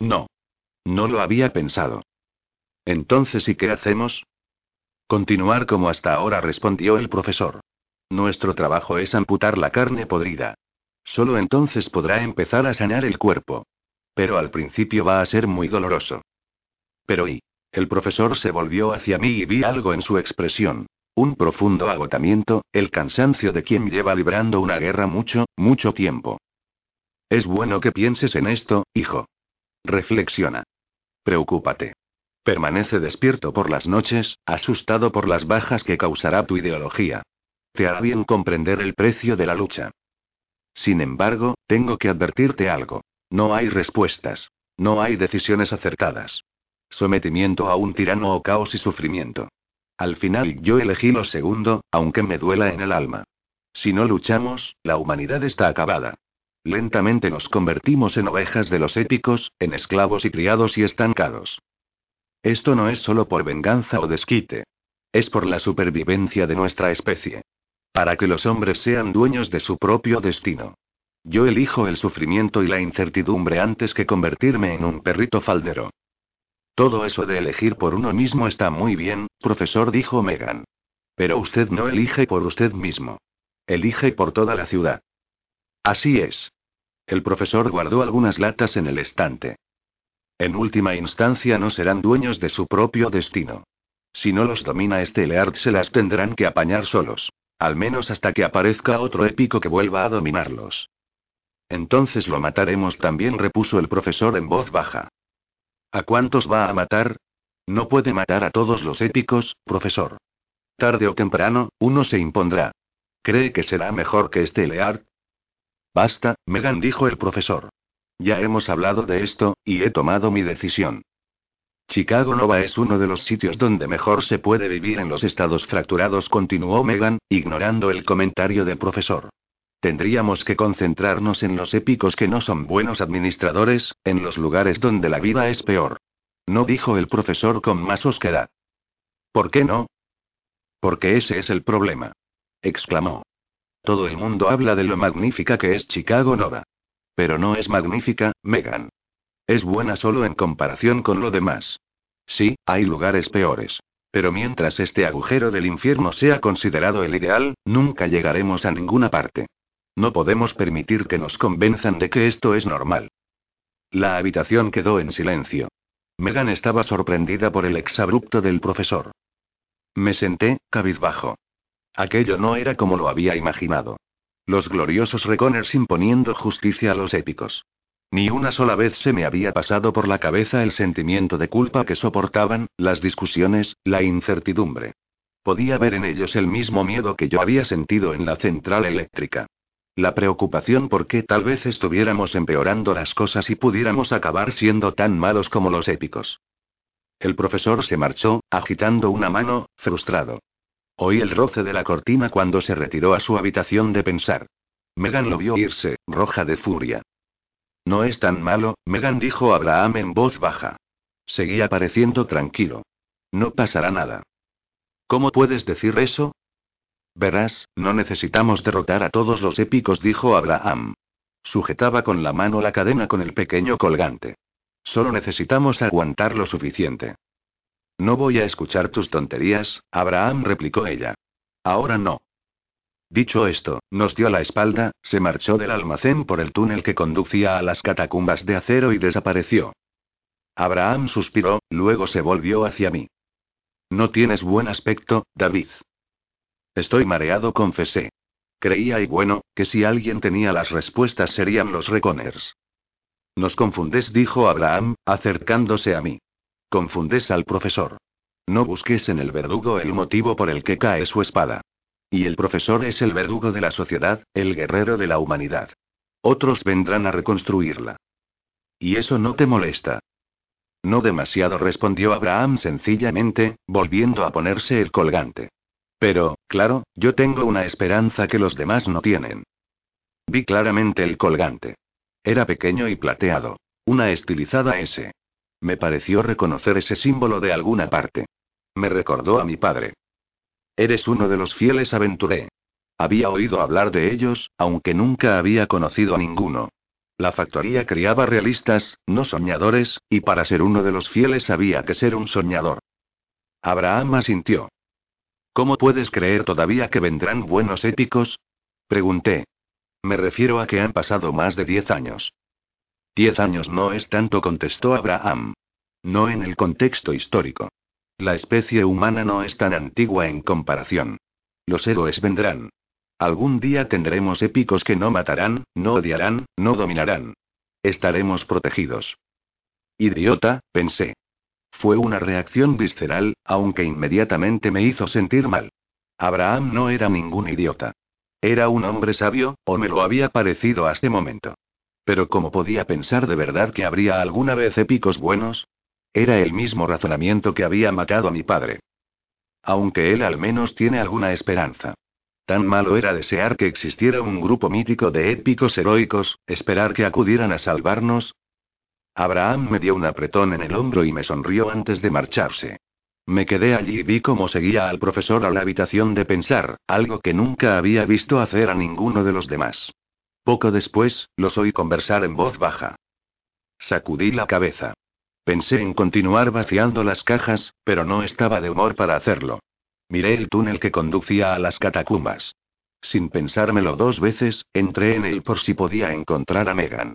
No. No lo había pensado. Entonces, ¿y qué hacemos? Continuar como hasta ahora, respondió el profesor. Nuestro trabajo es amputar la carne podrida. Solo entonces podrá empezar a sanar el cuerpo. Pero al principio va a ser muy doloroso. Pero ¿y? El profesor se volvió hacia mí y vi algo en su expresión. Un profundo agotamiento, el cansancio de quien lleva librando una guerra mucho, mucho tiempo. Es bueno que pienses en esto, hijo. Reflexiona. Preocúpate. Permanece despierto por las noches, asustado por las bajas que causará tu ideología. Te hará bien comprender el precio de la lucha. Sin embargo, tengo que advertirte algo. No hay respuestas. No hay decisiones acertadas. Sometimiento a un tirano o caos y sufrimiento. Al final yo elegí lo segundo, aunque me duela en el alma. Si no luchamos, la humanidad está acabada. Lentamente nos convertimos en ovejas de los épicos, en esclavos y criados y estancados. Esto no es solo por venganza o desquite. Es por la supervivencia de nuestra especie. Para que los hombres sean dueños de su propio destino. Yo elijo el sufrimiento y la incertidumbre antes que convertirme en un perrito faldero. Todo eso de elegir por uno mismo está muy bien, profesor, dijo Megan. Pero usted no elige por usted mismo. Elige por toda la ciudad. Así es. El profesor guardó algunas latas en el estante. En última instancia no serán dueños de su propio destino. Si no los domina este Leard se las tendrán que apañar solos. Al menos hasta que aparezca otro épico que vuelva a dominarlos. Entonces lo mataremos también, repuso el profesor en voz baja. ¿A cuántos va a matar? No puede matar a todos los épicos, profesor. Tarde o temprano, uno se impondrá. ¿Cree que será mejor que este Leard? Basta, Megan dijo el profesor. Ya hemos hablado de esto, y he tomado mi decisión. Chicago Nova es uno de los sitios donde mejor se puede vivir en los estados fracturados, continuó Megan, ignorando el comentario del profesor. Tendríamos que concentrarnos en los épicos que no son buenos administradores, en los lugares donde la vida es peor. No dijo el profesor con más osquedad. ¿Por qué no? Porque ese es el problema. exclamó. Todo el mundo habla de lo magnífica que es Chicago Nova. Pero no es magnífica, Megan. Es buena solo en comparación con lo demás. Sí, hay lugares peores. Pero mientras este agujero del infierno sea considerado el ideal, nunca llegaremos a ninguna parte. No podemos permitir que nos convenzan de que esto es normal. La habitación quedó en silencio. Megan estaba sorprendida por el exabrupto del profesor. Me senté, cabizbajo. Aquello no era como lo había imaginado. Los gloriosos Reconers imponiendo justicia a los épicos. Ni una sola vez se me había pasado por la cabeza el sentimiento de culpa que soportaban, las discusiones, la incertidumbre. Podía ver en ellos el mismo miedo que yo había sentido en la central eléctrica. La preocupación por que tal vez estuviéramos empeorando las cosas y pudiéramos acabar siendo tan malos como los épicos. El profesor se marchó, agitando una mano, frustrado. Oí el roce de la cortina cuando se retiró a su habitación de pensar. Megan lo vio irse, roja de furia. No es tan malo, Megan dijo Abraham en voz baja. Seguía pareciendo tranquilo. No pasará nada. ¿Cómo puedes decir eso? Verás, no necesitamos derrotar a todos los épicos, dijo Abraham. Sujetaba con la mano la cadena con el pequeño colgante. Solo necesitamos aguantar lo suficiente. No voy a escuchar tus tonterías, Abraham replicó ella. Ahora no. Dicho esto, nos dio la espalda, se marchó del almacén por el túnel que conducía a las catacumbas de acero y desapareció. Abraham suspiró, luego se volvió hacia mí. No tienes buen aspecto, David. Estoy mareado, confesé. Creía y bueno, que si alguien tenía las respuestas serían los Reconers. Nos confundes, dijo Abraham, acercándose a mí. Confundes al profesor. No busques en el verdugo el motivo por el que cae su espada. Y el profesor es el verdugo de la sociedad, el guerrero de la humanidad. otros vendrán a reconstruirla. ¿Y eso no te molesta? No demasiado, respondió Abraham sencillamente, volviendo a ponerse el colgante. Pero, claro, yo tengo una esperanza que los demás no tienen. Vi claramente el colgante. Era pequeño y plateado. Una estilizada S. Me pareció reconocer ese símbolo de alguna parte. Me recordó a mi padre. Eres uno de los fieles aventuré. Había oído hablar de ellos, aunque nunca había conocido a ninguno. La factoría criaba realistas, no soñadores, y para ser uno de los fieles había que ser un soñador. Abraham asintió. ¿Cómo puedes creer todavía que vendrán buenos épicos? Pregunté. Me refiero a que han pasado más de diez años. Diez años no es tanto, contestó Abraham. No en el contexto histórico. La especie humana no es tan antigua en comparación. Los héroes vendrán. Algún día tendremos épicos que no matarán, no odiarán, no dominarán. Estaremos protegidos. Idiota, pensé. Fue una reacción visceral, aunque inmediatamente me hizo sentir mal. Abraham no era ningún idiota. Era un hombre sabio, o me lo había parecido hasta momento. Pero ¿cómo podía pensar de verdad que habría alguna vez épicos buenos? Era el mismo razonamiento que había matado a mi padre. Aunque él al menos tiene alguna esperanza. Tan malo era desear que existiera un grupo mítico de épicos heroicos, esperar que acudieran a salvarnos. Abraham me dio un apretón en el hombro y me sonrió antes de marcharse. Me quedé allí y vi cómo seguía al profesor a la habitación de pensar, algo que nunca había visto hacer a ninguno de los demás. Poco después, los oí conversar en voz baja. Sacudí la cabeza. Pensé en continuar vaciando las cajas, pero no estaba de humor para hacerlo. Miré el túnel que conducía a las catacumbas. Sin pensármelo dos veces, entré en él por si podía encontrar a Megan.